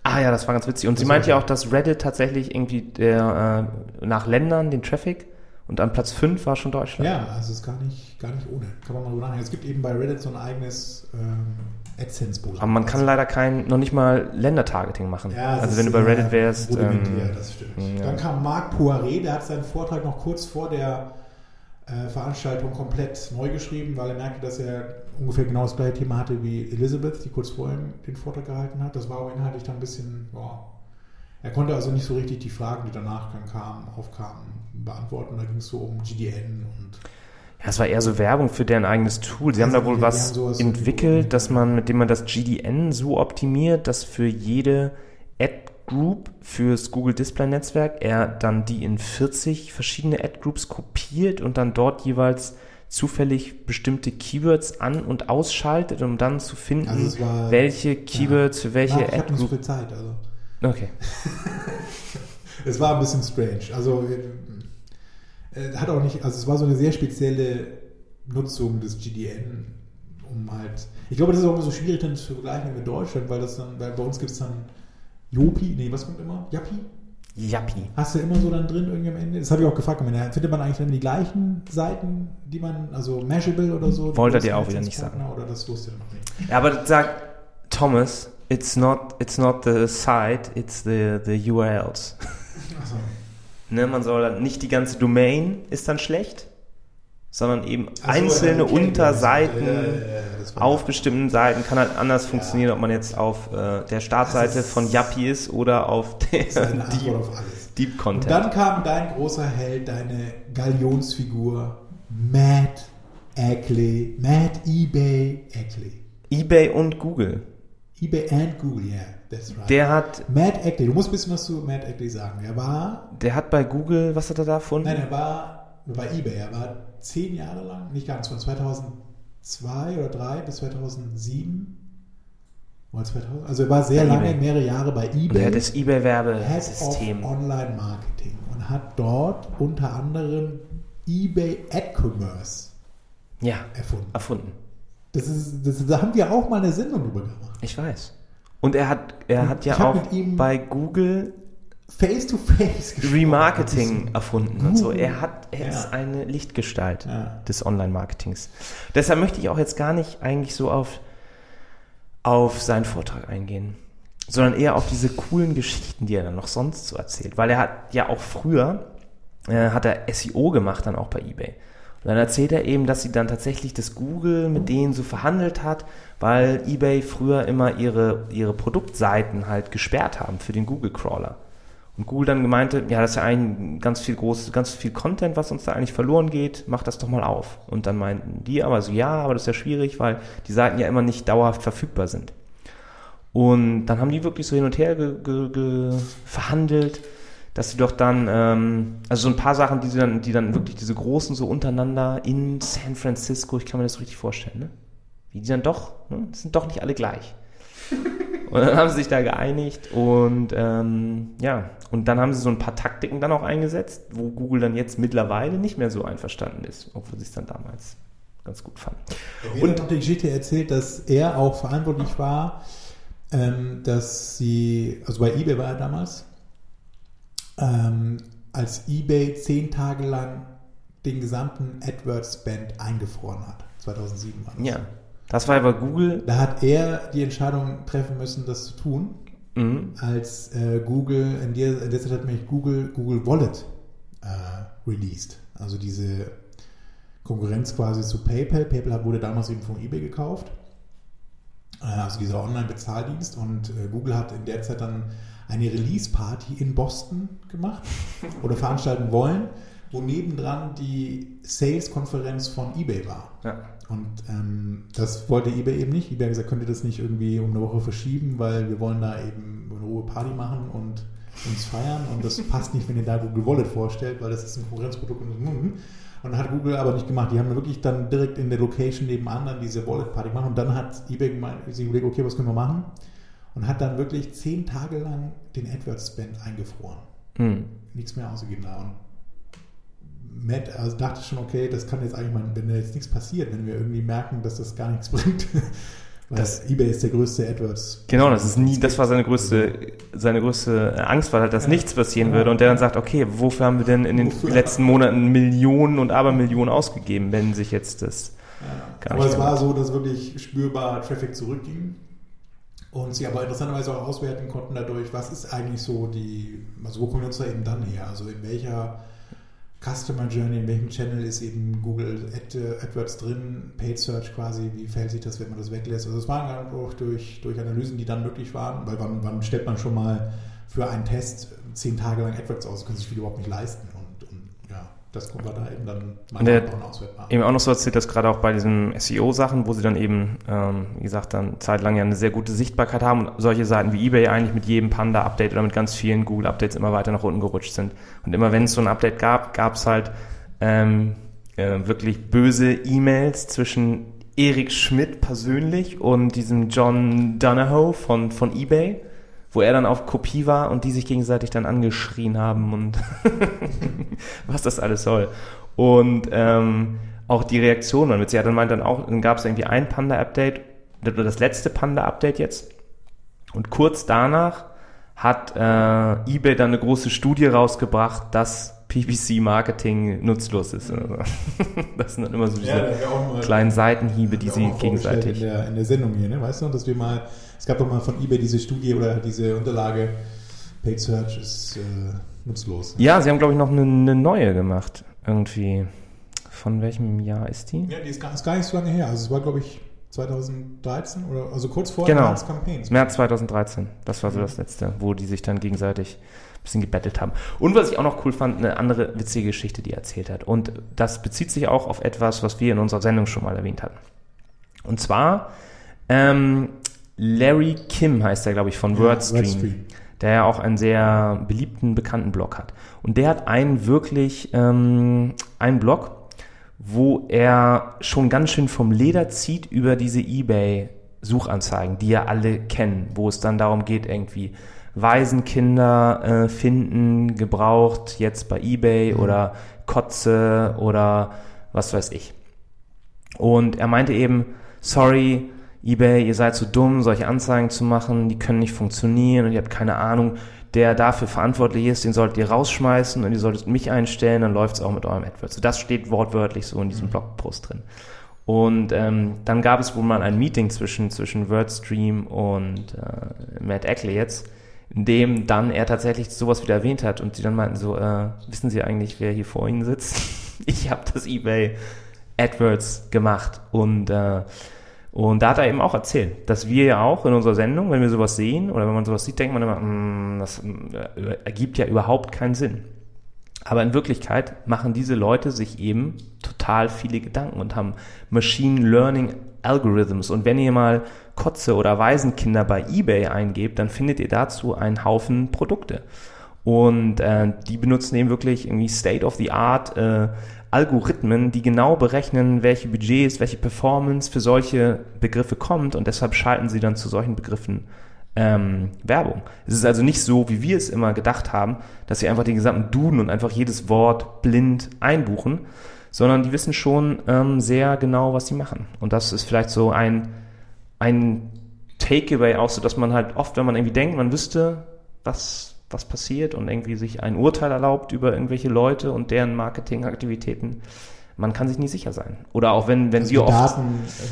Ah ja, das war ganz witzig. Und Das sie meinte ja auch, dass Reddit tatsächlich irgendwie der, äh, nach Ländern den Traffic und an Platz 5 war schon Deutschland. Ja, also es ist gar nicht, gar nicht ohne. Kann man mal drüber nachdenken. Es gibt eben bei Reddit so ein eigenes ähm, AdSense-Programm. Aber man kann leider kein, noch nicht mal Ländertargeting machen. Ja, also wenn du bei Reddit wärst. rudimentär, Ähm, das stimmt. ja. Dann kam Marc Poiré, der hat seinen Vortrag noch kurz vor der äh, Veranstaltung komplett neu geschrieben, weil er merkte, dass er ungefähr genau das gleiche Thema hatte wie Elizabeth, die kurz vorher den Vortrag gehalten hat. Das war aber inhaltlich dann ein bisschen, boah. Er konnte also nicht so richtig die Fragen, die danach dann kamen, aufkamen, beantworten. Da ging es so um GDN und ja, es war eher so Werbung für deren eigenes Tool. Sie haben da wohl was entwickelt, dass man, mit dem man das GDN so optimiert, dass für jede Ad-Group fürs Google Display Netzwerk er dann die in 40 verschiedene Ad-Groups kopiert und dann dort jeweils zufällig bestimmte Keywords an- und ausschaltet, um dann zu finden, Also war- welche Keywords für welche Marc, ich habe nicht so viel Zeit. Also. Okay. Es war ein bisschen strange. Also äh, hat auch nicht, also es war so eine sehr spezielle Nutzung des GDN, um halt. Ich glaube, das ist auch immer so schwierig dann zu vergleichen mit Deutschland, weil das dann, weil bei uns gibt es dann Jopi, nee, was kommt immer? Jappi? Yappi. Hast du immer so dann drin irgendwie am Ende? Das habe ich auch gefragt. Meine, findet man eigentlich dann die gleichen Seiten, die man, also Mashable oder so? Wollte dir auch wieder nicht Netzwerkpartner, Oder das wusste er noch nicht. Ja, aber sag, Thomas, it's not, it's not the site, it's the, the URLs. Achso. Ne, man soll dann nicht die ganze Domain ist dann schlecht, sondern eben so, einzelne ja, Unterseiten ja, ja, ja, ja, auf bestimmten Seiten kann halt anders funktionieren, ob man jetzt auf äh, der Startseite von Yappi ist oder auf der Deep, auf. Deep Und Content. dann kam dein großer Held, deine Galionsfigur, Matt Ackley, Matt eBay Ackley. eBay und Google. eBay and Google, yeah, that's right. Der hat, Matt Ackley, du musst ein bisschen was zu Matt Ackley sagen. Er war, der hat bei Google, was hat er da erfunden? nein, er war bei eBay, er war zehn Jahre lang, nicht ganz, von 2002 oder 3 bis 2007. Oder 2000, also er war sehr Bei lange, eBay. mehrere Jahre bei eBay. Hat das eBay-Werbesystem. of Online Marketing und hat dort unter anderem eBay Ad Commerce Ja, erfunden. erfunden. Das ist, das, da haben wir auch mal eine Sendung drüber gemacht. Ich weiß. Und er hat, er hat ja ich auch bei Google Face to face. Remarketing erfunden und so. Er hat, er Ja. ist eine Lichtgestalt Ja. des Online-Marketings. Deshalb möchte ich auch jetzt gar nicht eigentlich so auf, auf seinen Vortrag eingehen, sondern eher auf diese coolen Geschichten, die er dann noch sonst so erzählt. Weil er hat ja auch früher, äh, hat er SEO gemacht, dann auch bei eBay. Und dann erzählt er eben, dass sie dann tatsächlich das Google mit denen so verhandelt hat, weil eBay früher immer ihre, ihre Produktseiten halt gesperrt haben für den Google-Crawler. Und Google dann gemeinte, ja, das ist ja eigentlich ganz viel groß, ganz viel Content, was uns da eigentlich verloren geht, mach das doch mal auf. Und dann meinten die aber so, ja, aber das ist ja schwierig, weil die Seiten ja immer nicht dauerhaft verfügbar sind. Und dann haben die wirklich so hin und her ge ge ge verhandelt, dass sie doch dann, ähm, also so ein paar Sachen, die sie dann, die dann wirklich diese großen so untereinander in San Francisco, ich kann mir das richtig vorstellen, ne? Wie die dann doch, ne? Das sind doch nicht alle gleich. Und dann haben sie sich da geeinigt und ähm, ja, und dann haben sie so ein paar Taktiken dann auch eingesetzt, wo Google dann jetzt mittlerweile nicht mehr so einverstanden ist, obwohl sie es dann damals ganz gut fanden. Und noch die Geschichte erzählt, dass er auch verantwortlich war, ähm, dass sie, also bei eBay war er damals, ähm, als eBay zehn Tage lang den gesamten AdWords-Spend eingefroren hat. 2007 war das. Ja, das war ja bei Google. Da hat er die Entscheidung treffen müssen, das zu tun, Mhm. als äh, Google, in der, in der Zeit hat nämlich Google Google Wallet äh, released. Also diese Konkurrenz quasi zu PayPal. PayPal wurde damals eben von eBay gekauft. Äh, also dieser Online-Bezahldienst. Und äh, Google hat in der Zeit dann eine Release-Party in Boston gemacht oder veranstalten wollen, wo nebendran die Sales-Konferenz von eBay war. Ja. Und ähm, das wollte eBay eben nicht. eBay hat gesagt, könnt ihr das nicht irgendwie um eine Woche verschieben, weil wir wollen da eben eine hohe Party machen und uns feiern und das passt nicht, wenn ihr da Google Wallet vorstellt, weil das ist ein Konkurrenzprodukt und und hat Google aber nicht gemacht. Die haben wirklich dann direkt in der Location nebenan dann diese Wallet Party gemacht und dann hat eBay gemeint, sie überlegt, okay, was können wir machen? Und hat dann wirklich zehn Tage lang den AdWords Spend eingefroren Mhm. nichts mehr ausgegeben da. Und Matt also dachte schon, okay, das kann jetzt eigentlich mal, wenn da jetzt nichts passiert, wenn wir irgendwie merken, dass das gar nichts bringt. Weil Das- eBay ist der größte AdWords. Genau, das ist nie, das war seine größte, seine größte Angst, war halt, dass Ja. nichts passieren Ja. würde. Und der dann sagt, okay, wofür haben wir denn in den Wofür? letzten Monaten Millionen und Abermillionen ausgegeben, wenn sich jetzt das gar Aber nicht es mehr- war so, dass wirklich spürbar Traffic zurückging. Und sie aber interessanterweise auch auswerten konnten dadurch, was ist eigentlich so die, also wo kommen wir uns da eben dann her? Also in welcher Customer Journey, in welchem Channel ist eben Google äh, AdWords drin, Paid Search quasi, wie verhält sich das, wenn man das weglässt? Also es waren auch durch, durch Analysen, die dann möglich waren, weil wann, wann stellt man schon mal für einen Test zehn Tage lang AdWords aus, das können sich viele überhaupt nicht leisten. Das konnte man da eben dann mal Und der- nachbauen, auswertbar. eben auch noch so erzählt, dass gerade auch bei diesen SEO-Sachen, wo sie dann eben, ähm, wie gesagt, dann zeitlang ja eine sehr gute Sichtbarkeit haben und solche Seiten wie eBay eigentlich mit jedem Panda-Update oder mit ganz vielen Google-Updates immer weiter nach unten gerutscht sind. Und immer wenn es so ein Update gab, gab es halt ähm, äh, wirklich böse E-Mails zwischen Erik Schmidt persönlich und diesem John Donahoe von, von eBay, wo er dann auf Kopie war und die sich gegenseitig dann angeschrien haben und was das alles soll. Und ähm, auch die Reaktion waren witzig. Ja, dann meint dann auch, dann gab es irgendwie ein Panda-Update, oder das letzte Panda-Update jetzt. Und kurz danach hat äh, eBay dann eine große Studie rausgebracht, dass PPC-Marketing nutzlos ist. Also, das sind dann immer so diese Ja, mal- kleinen Seitenhiebe, die sie gegenseitig. In der, in der Sendung hier, ne? weißt du, dass wir mal, es gab doch mal von eBay diese Studie oder diese Unterlage, Paid Search ist äh, nutzlos. Ja, sie haben, glaube ich, noch eine, eine neue gemacht. Irgendwie. Von welchem Jahr ist die? Ja, die ist gar, ist gar nicht so lange her. Also es war, glaube ich, 2013 oder also kurz vor Genau. März Campaigns. März 2013. Das war so das letzte, wo die sich dann gegenseitig ein bisschen gebettelt haben. Und was ich auch noch cool fand, eine andere witzige Geschichte, die er erzählt hat. Und das bezieht sich auch auf etwas, was wir in unserer Sendung schon mal erwähnt hatten. Und zwar ähm, Larry Kim heißt er, glaube ich, von Ja, WordStream, WordStream. Der ja auch einen sehr beliebten, bekannten Blog hat. Und der hat einen wirklich, ähm, einen Blog, wo er schon ganz schön vom Leder zieht über diese eBay-Suchanzeigen, die ja alle kennen, wo es dann darum geht, irgendwie Waisenkinder äh, finden, gebraucht, jetzt bei eBay oder Kotze oder was weiß ich. Und er meinte eben, sorry, eBay, ihr seid zu dumm, solche Anzeigen zu machen, die können nicht funktionieren und ihr habt keine Ahnung. Der dafür verantwortlich ist, den solltet ihr rausschmeißen und ihr solltet mich einstellen, dann läuft es auch mit eurem AdWords. So, das steht wortwörtlich so in diesem Blogpost drin. Und ähm, dann gab es wohl mal ein Meeting zwischen, zwischen WordStream und äh, Matt Eckley jetzt, in dem dann er tatsächlich sowas wieder erwähnt hat und die dann meinten so, äh, wissen Sie eigentlich, wer hier vor Ihnen sitzt? ich habe das eBay AdWords gemacht und äh, und da hat er eben auch erzählt, dass wir ja auch in unserer Sendung, wenn wir sowas sehen oder wenn man sowas sieht, denkt man immer, "Mm, das äh, ergibt ja überhaupt keinen Sinn. Aber in Wirklichkeit machen diese Leute sich eben total viele Gedanken und haben Machine Learning Algorithms. Und wenn ihr mal Kotze oder Waisenkinder bei eBay eingebt, dann findet ihr dazu einen Haufen Produkte. Und äh, die benutzen eben wirklich irgendwie State-of-the-Art äh, Algorithmen, die genau berechnen, welche Budgets, welche Performance für solche Begriffe kommt. Und deshalb schalten sie dann zu solchen Begriffen ähm, Werbung. Es ist also nicht so, wie wir es immer gedacht haben, dass sie einfach den gesamten Duden und einfach jedes Wort blind einbuchen, sondern die wissen schon ähm, sehr genau, was sie machen. Und das ist vielleicht so ein, ein Takeaway auch so, dass man halt oft, wenn man irgendwie denkt, man wüsste, was, was passiert und irgendwie sich ein Urteil erlaubt über irgendwelche Leute und deren Marketingaktivitäten, man kann sich nie sicher sein. Oder auch wenn, wenn Also wir oft Daten,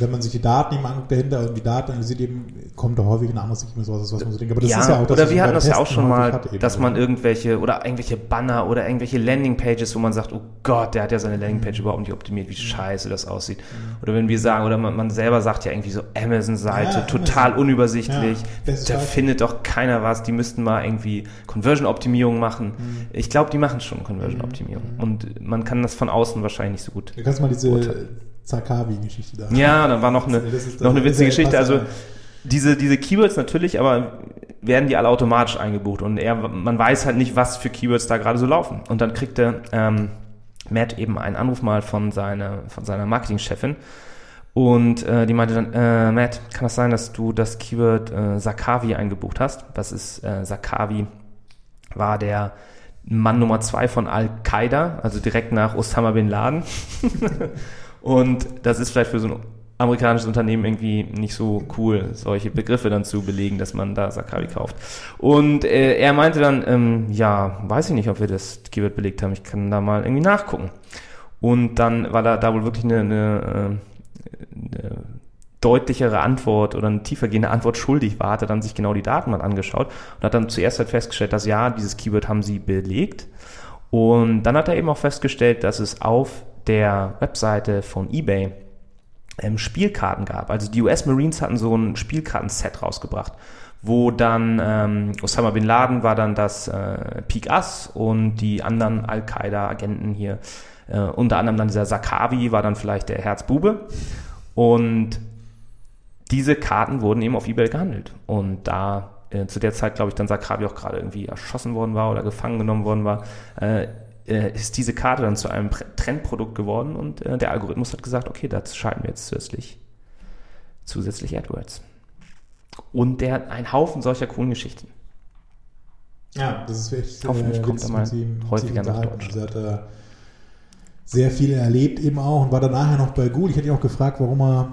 wenn man sich die Daten eben anguckt dahinter und die Daten analysiert eben, kommt da häufig eine andere Sicht mit sowas, was man so denkt. Aber das ja, ist ja auch das, oder wir hatten das ja auch schon mal, hat dass man irgendwelche oder irgendwelche Banner oder irgendwelche Landingpages, wo man sagt, oh Gott, der hat ja seine Landingpage überhaupt nicht optimiert, wie scheiße das aussieht. Oder wenn wir sagen, oder man, man selber sagt ja irgendwie so Amazon-Seite, Ja, total Amazon. unübersichtlich, Ja, da Beispiel. findet doch keiner was, die müssten mal irgendwie Conversion-Optimierung machen. Ich glaube, die machen schon Conversion-Optimierung. Und man kann das von außen wahrscheinlich nicht so gut Du kannst mal diese. Zakavi-Geschichte da. ja, dann war noch eine, ist- noch eine ist witzige Geschichte. Also diese, diese Keywords natürlich, aber werden die alle automatisch eingebucht und er, man weiß halt nicht, was für Keywords da gerade so laufen. Und dann kriegte ähm, Matt eben einen Anruf mal von seiner, von seiner Marketingchefin und äh, die meinte dann, äh, Matt, kann das sein, dass du das Keyword äh, Sakavi eingebucht hast? Was ist äh, Sakavi? War der Mann Nummer zwei von Al-Qaida, also direkt nach Osama bin Laden. und das ist vielleicht für so ein amerikanisches Unternehmen irgendwie nicht so cool, solche Begriffe dann zu belegen, dass man da Sakawi kauft. Und äh, er meinte dann, ähm, ja, weiß ich nicht, ob wir das Keyword belegt haben, ich kann da mal irgendwie nachgucken. Und dann war da, da wohl wirklich eine, eine, äh, eine deutlichere Antwort oder eine tiefergehende Antwort schuldig war, hat er dann sich genau die Daten mal angeschaut und hat dann zuerst halt festgestellt, dass ja, dieses Keyword haben sie belegt. Und dann hat er eben auch festgestellt, dass es auf der Webseite von eBay ähm, Spielkarten gab. Also die US Marines hatten so ein Spielkartenset rausgebracht, wo dann ähm, Osama Bin Laden war dann das äh, Peak Ass und die anderen Al-Qaida-Agenten hier, äh, unter anderem dann dieser Sakawi war dann vielleicht der Herzbube. Und diese Karten wurden eben auf Ebay gehandelt. Und da äh, zu der Zeit, glaube ich, dann Sakawi auch gerade irgendwie erschossen worden war oder gefangen genommen worden war, äh, äh, ist diese Karte dann zu einem Trendprodukt geworden und äh, der Algorithmus hat gesagt, okay, da schalten wir jetzt zusätzlich, zusätzlich AdWords. Und der hat einen Haufen solcher coolen Geschichten. Ja, das ist wirklich Hoffentlich äh, kommt er mal häufiger nach Deutschland. Also hat er sehr viel erlebt eben auch und war dann nachher noch bei Google. Ich hätte ihn auch gefragt, warum er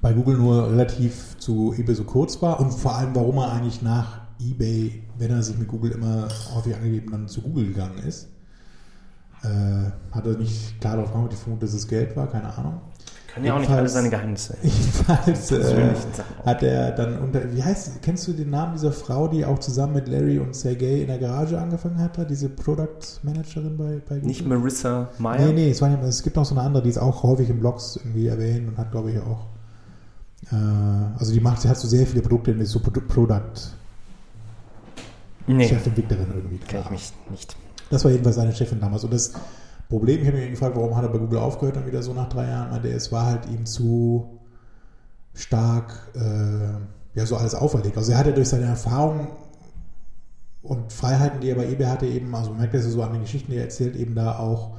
bei Google nur relativ zu eBay so kurz war und vor allem, warum er eigentlich nach eBay, wenn er sich mit Google immer häufig angegeben, dann zu Google gegangen ist. Äh, hat er nicht klar darauf gemacht, ich vermute, dass es Geld war, keine Ahnung. Können ja auch nicht alle seine Geheimnisse. Jedenfalls äh, hat er dann unter, wie heißt, kennst du den Namen dieser Frau, die auch zusammen mit Larry und Sergey in der Garage angefangen hat, da, diese Product Managerin bei, bei Google? Nicht Marissa Meyer? Nee, nee, es, war, es gibt noch so eine andere, die ist auch häufig in Blogs irgendwie erwähnt und hat, glaube ich, auch, also die macht, sie hat so sehr viele Produkte, in so Product nee. Chefentwicklerin irgendwie. Kenne ich mich nicht. Das war jedenfalls seine Chefin damals. Und das Problem, ich habe mich gefragt, warum hat er bei Google aufgehört, dann wieder so nach drei Jahren, meinte es war halt ihm zu stark, äh, ja, so alles auferlegt. Also er hatte durch seine Erfahrung und Freiheiten, die er bei eBay hatte, eben, also man merkt das so an den Geschichten, die er erzählt, eben da auch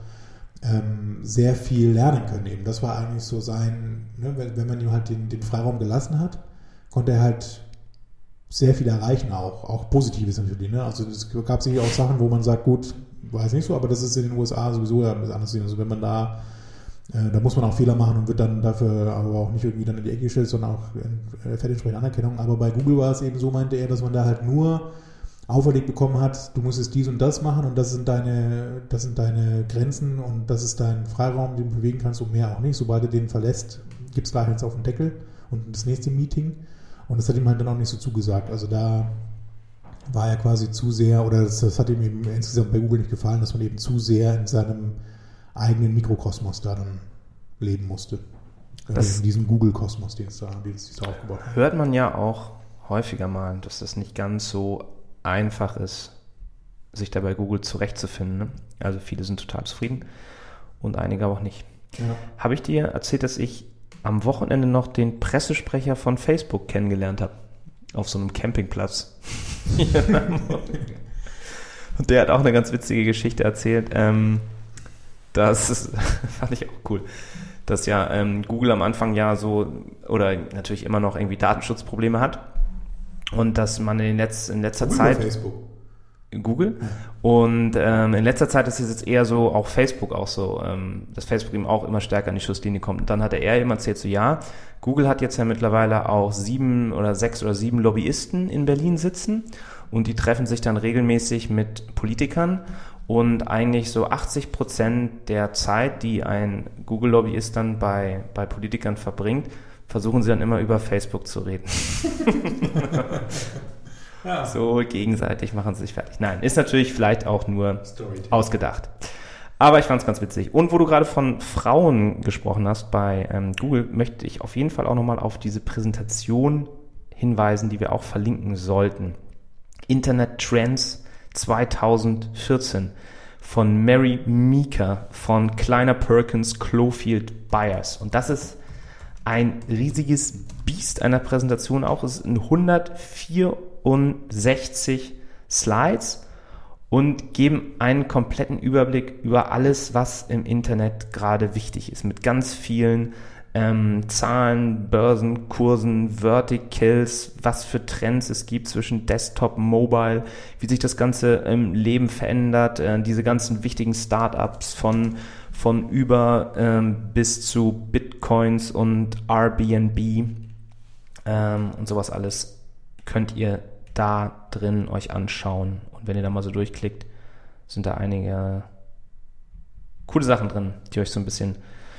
ähm, sehr viel lernen können. Eben. Das war eigentlich so sein, ne, wenn, wenn man ihm halt den, den Freiraum gelassen hat, konnte er halt sehr viel erreichen auch, auch Positives natürlich. Ne? Also es gab sicher auch Sachen, wo man sagt, gut, weiß nicht so, aber das ist in den USA sowieso ja anders. Also wenn man da, äh, da muss man auch Fehler machen und wird dann dafür aber auch nicht irgendwie dann in die Ecke gestellt, sondern auch in, äh, entsprechend Anerkennung. Aber bei Google war es eben so, meinte er, dass man da halt nur auferlegt bekommen hat, du musst jetzt dies und das machen und das sind deine, das sind deine Grenzen und das ist dein Freiraum, den du bewegen kannst und mehr auch nicht. Sobald du den verlässt, gibt es gleich jetzt auf den Deckel und das nächste Meeting. Und das hat ihm halt dann auch nicht so zugesagt. Also da war er quasi zu sehr, oder das, das, hat ihm eben insgesamt bei Google nicht gefallen, dass man eben zu sehr in seinem eigenen Mikrokosmos da dann leben musste. Das in diesem Google-Kosmos, den es da, den es da aufgebaut hat. Hört man ja auch häufiger mal, dass das nicht ganz so einfach ist, sich da bei Google zurechtzufinden. Ne? Also viele sind total zufrieden und einige auch nicht. Ja. Habe ich dir erzählt, dass ich am Wochenende noch den Pressesprecher von Facebook kennengelernt habe. Auf so einem Campingplatz. Und der hat auch eine ganz witzige Geschichte erzählt. Ähm, das ist, fand ich auch cool. Dass ja ähm, Google am Anfang ja so, oder natürlich immer noch irgendwie Datenschutzprobleme hat. Und dass man in, letz, in letzter Google Zeit. Facebook. Google. Und ähm, in letzter Zeit ist es jetzt eher so, auch Facebook auch so, ähm, dass Facebook eben auch immer stärker in die Schusslinie kommt. Und dann hat er eben erzählt, so ja, Google hat jetzt ja mittlerweile auch sieben oder sechs oder sieben Lobbyisten in Berlin sitzen und die treffen sich dann regelmäßig mit Politikern und eigentlich so 80 Prozent der Zeit, die ein Google-Lobbyist dann bei, bei Politikern verbringt, versuchen sie dann immer über Facebook zu reden. Ja. So gegenseitig machen sie sich fertig. Nein, ist natürlich vielleicht auch nur ausgedacht. Aber ich fand es ganz witzig. Und wo du gerade von Frauen gesprochen hast bei ähm, Google, möchte ich auf jeden Fall auch nochmal auf diese Präsentation hinweisen, die wir auch verlinken sollten. Internet Trends 2014 von Mary Meeker von Kleiner Perkins Clofield Byers. Und das ist ein riesiges Biest einer Präsentation auch. Es sind 104 64 Slides und geben einen kompletten Überblick über alles, was im Internet gerade wichtig ist, mit ganz vielen ähm, Zahlen, Börsen, Kursen, Verticals, was für Trends es gibt zwischen Desktop, Mobile, wie sich das ganze im Leben verändert, äh, diese ganzen wichtigen Startups von, von über ähm, bis zu Bitcoins und Airbnb ähm, und sowas alles könnt ihr da drin euch anschauen. Und wenn ihr da mal so durchklickt, sind da einige coole Sachen drin, die euch so ein bisschen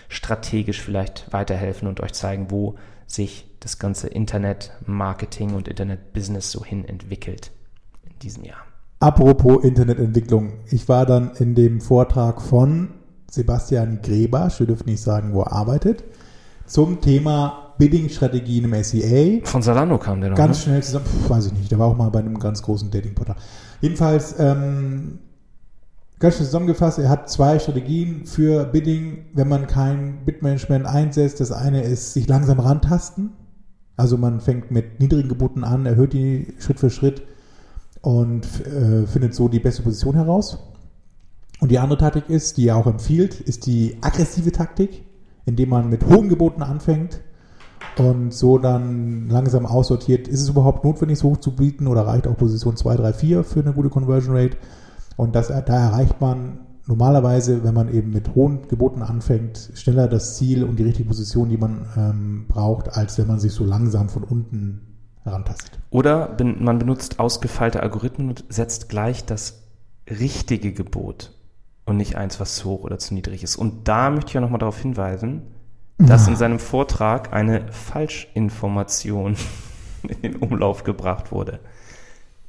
strategisch vielleicht weiterhelfen und euch zeigen, wo sich das ganze Internet-Marketing und Internet-Business so hin entwickelt in diesem Jahr. Apropos Internetentwicklung. Ich war dann in dem Vortrag von Sebastian Greber, ich dürfte nicht sagen, wo er arbeitet, zum Thema Bidding-Strategien im SEA. Von Salando kam der noch. Ganz ne? schnell zusammen, pf, weiß ich nicht, der war auch mal bei einem ganz großen Dating-Portal. Jedenfalls, ähm, ganz schnell zusammengefasst, er hat zwei Strategien für Bidding, wenn man kein Bidmanagement einsetzt. Das eine ist, sich langsam rantasten. Also man fängt mit niedrigen Geboten an, erhöht die Schritt für Schritt und äh, findet so die beste Position heraus. Und die andere Taktik ist, die er auch empfiehlt, ist die aggressive Taktik, indem man mit hohen Geboten anfängt und so dann langsam aussortiert, ist es überhaupt notwendig, so hoch zu bieten oder reicht auch Position 2, 3, 4 für eine gute Conversion Rate? Und das, da erreicht man normalerweise, wenn man eben mit hohen Geboten anfängt, schneller das Ziel und die richtige Position, die man ähm, braucht, als wenn man sich so langsam von unten herantastet. Oder ben- man benutzt ausgefeilte Algorithmen und setzt gleich das richtige Gebot und nicht eins, was zu hoch oder zu niedrig ist. Und da möchte ich ja nochmal darauf hinweisen, dass in seinem Vortrag eine Falschinformation in den Umlauf gebracht wurde.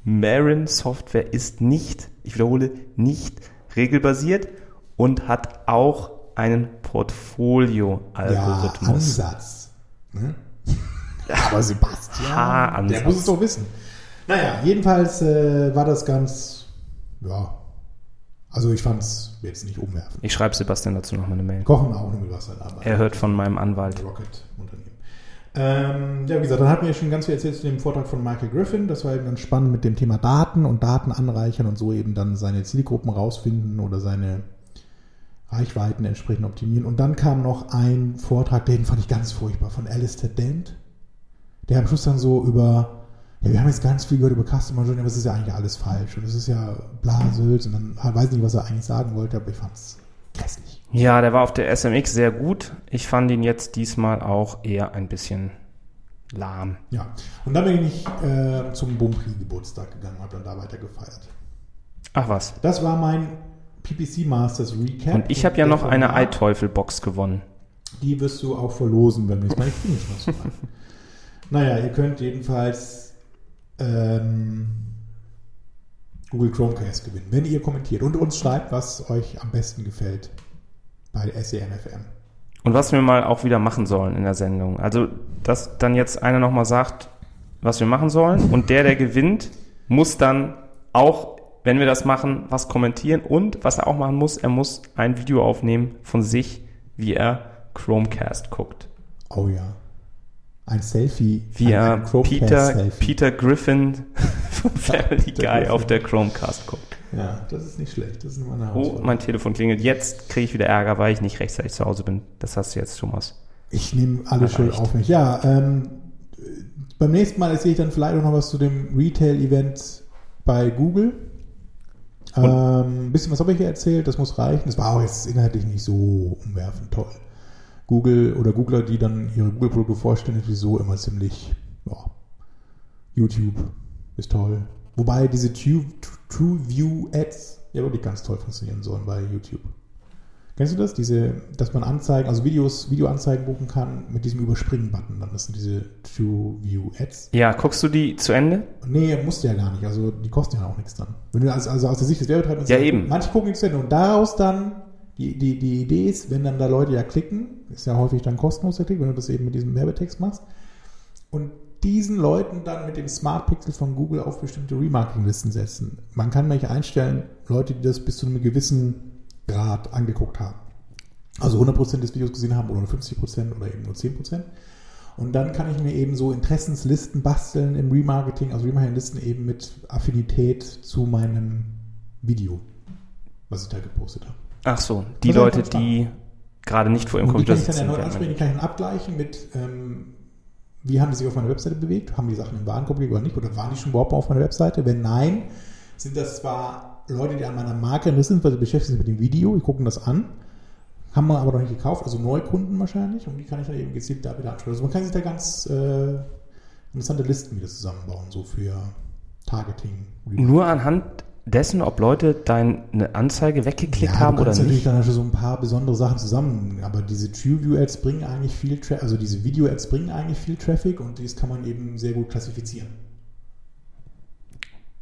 Marin Software ist nicht, ich wiederhole, nicht regelbasiert und hat auch einen Portfolio-Algorithmus. Ja, Ansatz. Ne? Aber Sebastian, Haaransatz. der muss es doch wissen. Naja, jedenfalls äh, war das ganz, ja, also ich fand es jetzt nicht umwerfend. ich schreibe Sebastian dazu nochmal eine Mail. Kochen auch nur mit Wasser dabei. Er hört von meinem Anwalt. Rocket-Unternehmen. Ähm, ja, wie gesagt, dann hatten wir schon ganz viel erzählt zu dem Vortrag von Michael Griffin. Das war eben ganz spannend mit dem Thema Daten und Daten anreichern und so eben dann seine Zielgruppen rausfinden oder seine Reichweiten entsprechend optimieren. Und dann kam noch ein Vortrag, den fand ich ganz furchtbar, von Alistair Dent. Der am Schluss dann so über, ja, wir haben jetzt ganz viel gehört über Customer Journey, aber es ist ja eigentlich alles falsch. Und es ist ja Blasels und dann weiß nicht, was er eigentlich sagen wollte, aber ich fand es grässlich. Ja, der war auf der SMX sehr gut. Ich fand ihn jetzt diesmal auch eher ein bisschen lahm. Ja, und dann bin ich äh, zum Bumpri-Geburtstag gegangen und habe dann da weiter gefeiert. Ach was. Das war mein PPC Masters Recap. Und ich habe ja noch eine Eiteufel-Box gewonnen. Die wirst du auch verlosen, wenn wir es mal ich nicht. Naja, ihr könnt jedenfalls ähm, Google Chromecast gewinnen, wenn ihr kommentiert und uns schreibt, was euch am besten gefällt bei SEMFM. Und was wir mal auch wieder machen sollen in der Sendung. Also, dass dann jetzt einer nochmal sagt, was wir machen sollen. Und der, der gewinnt, muss dann auch, wenn wir das machen, was kommentieren. Und was er auch machen muss, er muss ein Video aufnehmen von sich, wie er Chromecast guckt. Oh ja. Ein Selfie. Wie ein- er ein Peter, Selfie. Peter Griffin von Family Guy Griffin. auf der Chromecast guckt. Ja, das ist nicht schlecht. Das ist immer eine Oh, Herausforderung. mein Telefon klingelt. Jetzt kriege ich wieder Ärger, weil ich nicht rechtzeitig zu Hause bin. Das hast du jetzt, Thomas. Ich nehme alle Schuld Erreicht. auf mich. Ja, ähm, beim nächsten Mal erzähle ich dann vielleicht auch noch was zu dem Retail-Event bei Google. Und- Ähm, ein bisschen was habe ich hier erzählt, das muss reichen. Das war auch jetzt inhaltlich nicht so umwerfend toll. Google oder Googler, die dann ihre Google-Produkte vorstellen, ist sowieso immer ziemlich, ja, YouTube ist toll. Wobei diese True, True View Ads ja wirklich ganz toll funktionieren sollen bei YouTube. Kennst du das? Diese, dass man Anzeigen, also Videos, Videoanzeigen buchen kann mit diesem Überspringen-Button. Dann das sind diese True View Ads. Ja, guckst du die zu Ende? Nee, musst du ja gar nicht. Also die kosten ja auch nichts dann. Wenn du also, also aus der Sicht des Werbetreibers Ja, eben. Manche gucken die zu Ende und daraus dann die, die, die Idee ist, wenn dann da Leute ja klicken, ist ja häufig dann kostenlos der Klick, wenn du das eben mit diesem Werbetext machst. Und diesen Leuten dann mit dem Smart Pixel von Google auf bestimmte Remarketing-Listen setzen. Man kann nämlich einstellen, Leute, die das bis zu einem gewissen Grad angeguckt haben. Also 100% des Videos gesehen haben oder nur 50% oder eben nur 10%. Und dann kann ich mir eben so Interessenslisten basteln im Remarketing, also Remarketing-Listen eben mit Affinität zu meinem Video, was ich da gepostet habe. Ach so, die Das Leute, die gerade nicht vor ihrem Und die Computer kann ich dann sitzen. erneut ansprechen, die kann ich dann abgleichen mit, ähm, wie haben die sich auf meiner Webseite bewegt? Haben die Sachen im Warenkorb gelegt oder nicht? Oder waren die schon überhaupt mal auf meiner Webseite? Wenn nein, sind das zwar Leute, die an meiner Marke interessiert sind, weil sie beschäftigt sind mit dem Video, die gucken das an, haben wir aber noch nicht gekauft, also Neukunden wahrscheinlich, und die kann ich dann eben gezielt da wieder ansprechen. Also man kann sich da ganz äh, interessante Listen wieder zusammenbauen, so für Targeting. Nur anhand dessen, ob Leute deine Anzeige weggeklickt ja, haben du oder kannst natürlich nicht. dann schon so ein paar besondere Sachen zusammen, aber diese TrueView-Ads bringen eigentlich viel, Tra also diese Video-Ads bringen eigentlich viel Traffic und dies kann man eben sehr gut klassifizieren.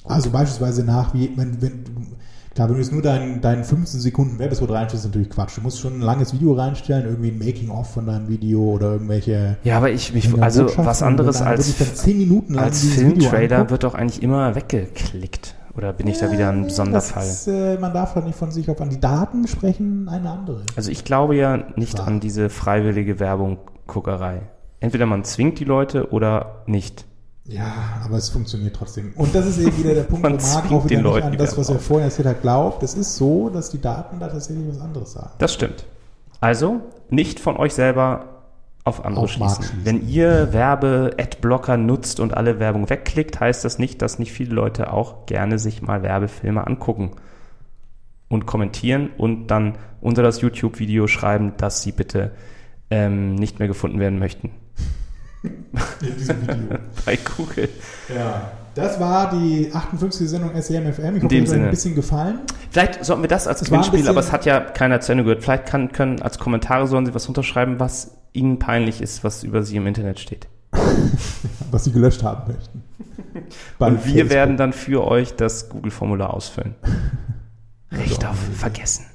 Also beispielsweise nach, wie, wenn, wenn du, klar, wenn du jetzt nur deinen, deinen 15 Sekunden Werbespot reinstellst, ist natürlich Quatsch. Du musst schon ein langes Video reinstellen, irgendwie ein Making-of von deinem Video oder irgendwelche Ja, aber ich, mich, also was anderes als, wirklich dann 10 Minuten lang als anguckt, wird doch eigentlich immer weggeklickt. Oder bin ich da wieder ein äh, Sonderfall? Ist, äh, man darf halt nicht von sich auf an. Die Daten sprechen eine andere. Also ich glaube ja nicht Klar. an diese freiwillige Werbung, Guckerei. Entweder man zwingt die Leute oder nicht. Ja, aber es funktioniert trotzdem. Und das ist eben wieder der Punkt, Man wo Marc zwingt auch wieder den Leuten an das, was er vorhin erzählt hat, glaubt. Es ist so, dass die Daten da tatsächlich was anderes sagen. Das stimmt. Also nicht von euch selber auf andere Auf schließen. schließen. Wenn ihr Werbe-Adblocker nutzt und alle Werbung wegklickt, heißt das nicht, dass nicht viele Leute auch gerne sich mal Werbefilme angucken und kommentieren und dann unter das YouTube-Video schreiben, dass sie bitte ähm, nicht mehr gefunden werden möchten. In diesem Video. Bei Google. ja. Das war die 58. Sendung SEMFM. Ich hoffe, es hat ein bisschen gefallen. Vielleicht sollten wir das als ein Gewinnspiel, aber es hat ja keiner zu Ende gehört. Vielleicht kann, können als Kommentare sollen sie was unterschreiben, was ihnen peinlich ist, was über sie im Internet steht. Was sie gelöscht haben möchten. Bei Und wir Facebook. werden dann für euch das Google-Formular ausfüllen. Recht auf vergessen.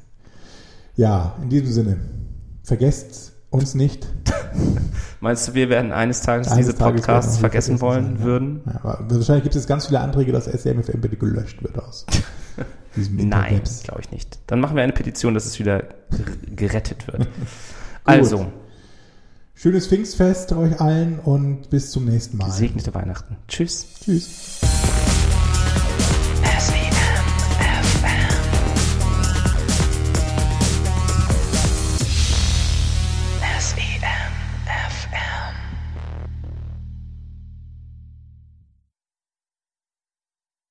Ja, in diesem Sinne. Vergesst uns nicht. Meinst du, wir werden eines Tages Eines diese Tages Podcasts wir vergessen wollen sein, ja. würden? Ja, wahrscheinlich gibt es ganz viele Anträge, dass SEMFM bitte gelöscht wird aus diesem Nein, glaube ich nicht. Dann machen wir eine Petition, dass es wieder gerettet wird. also, Schönes Pfingstfest euch allen und bis zum nächsten Mal. gesegnete Weihnachten. Tschüss. Tschüss.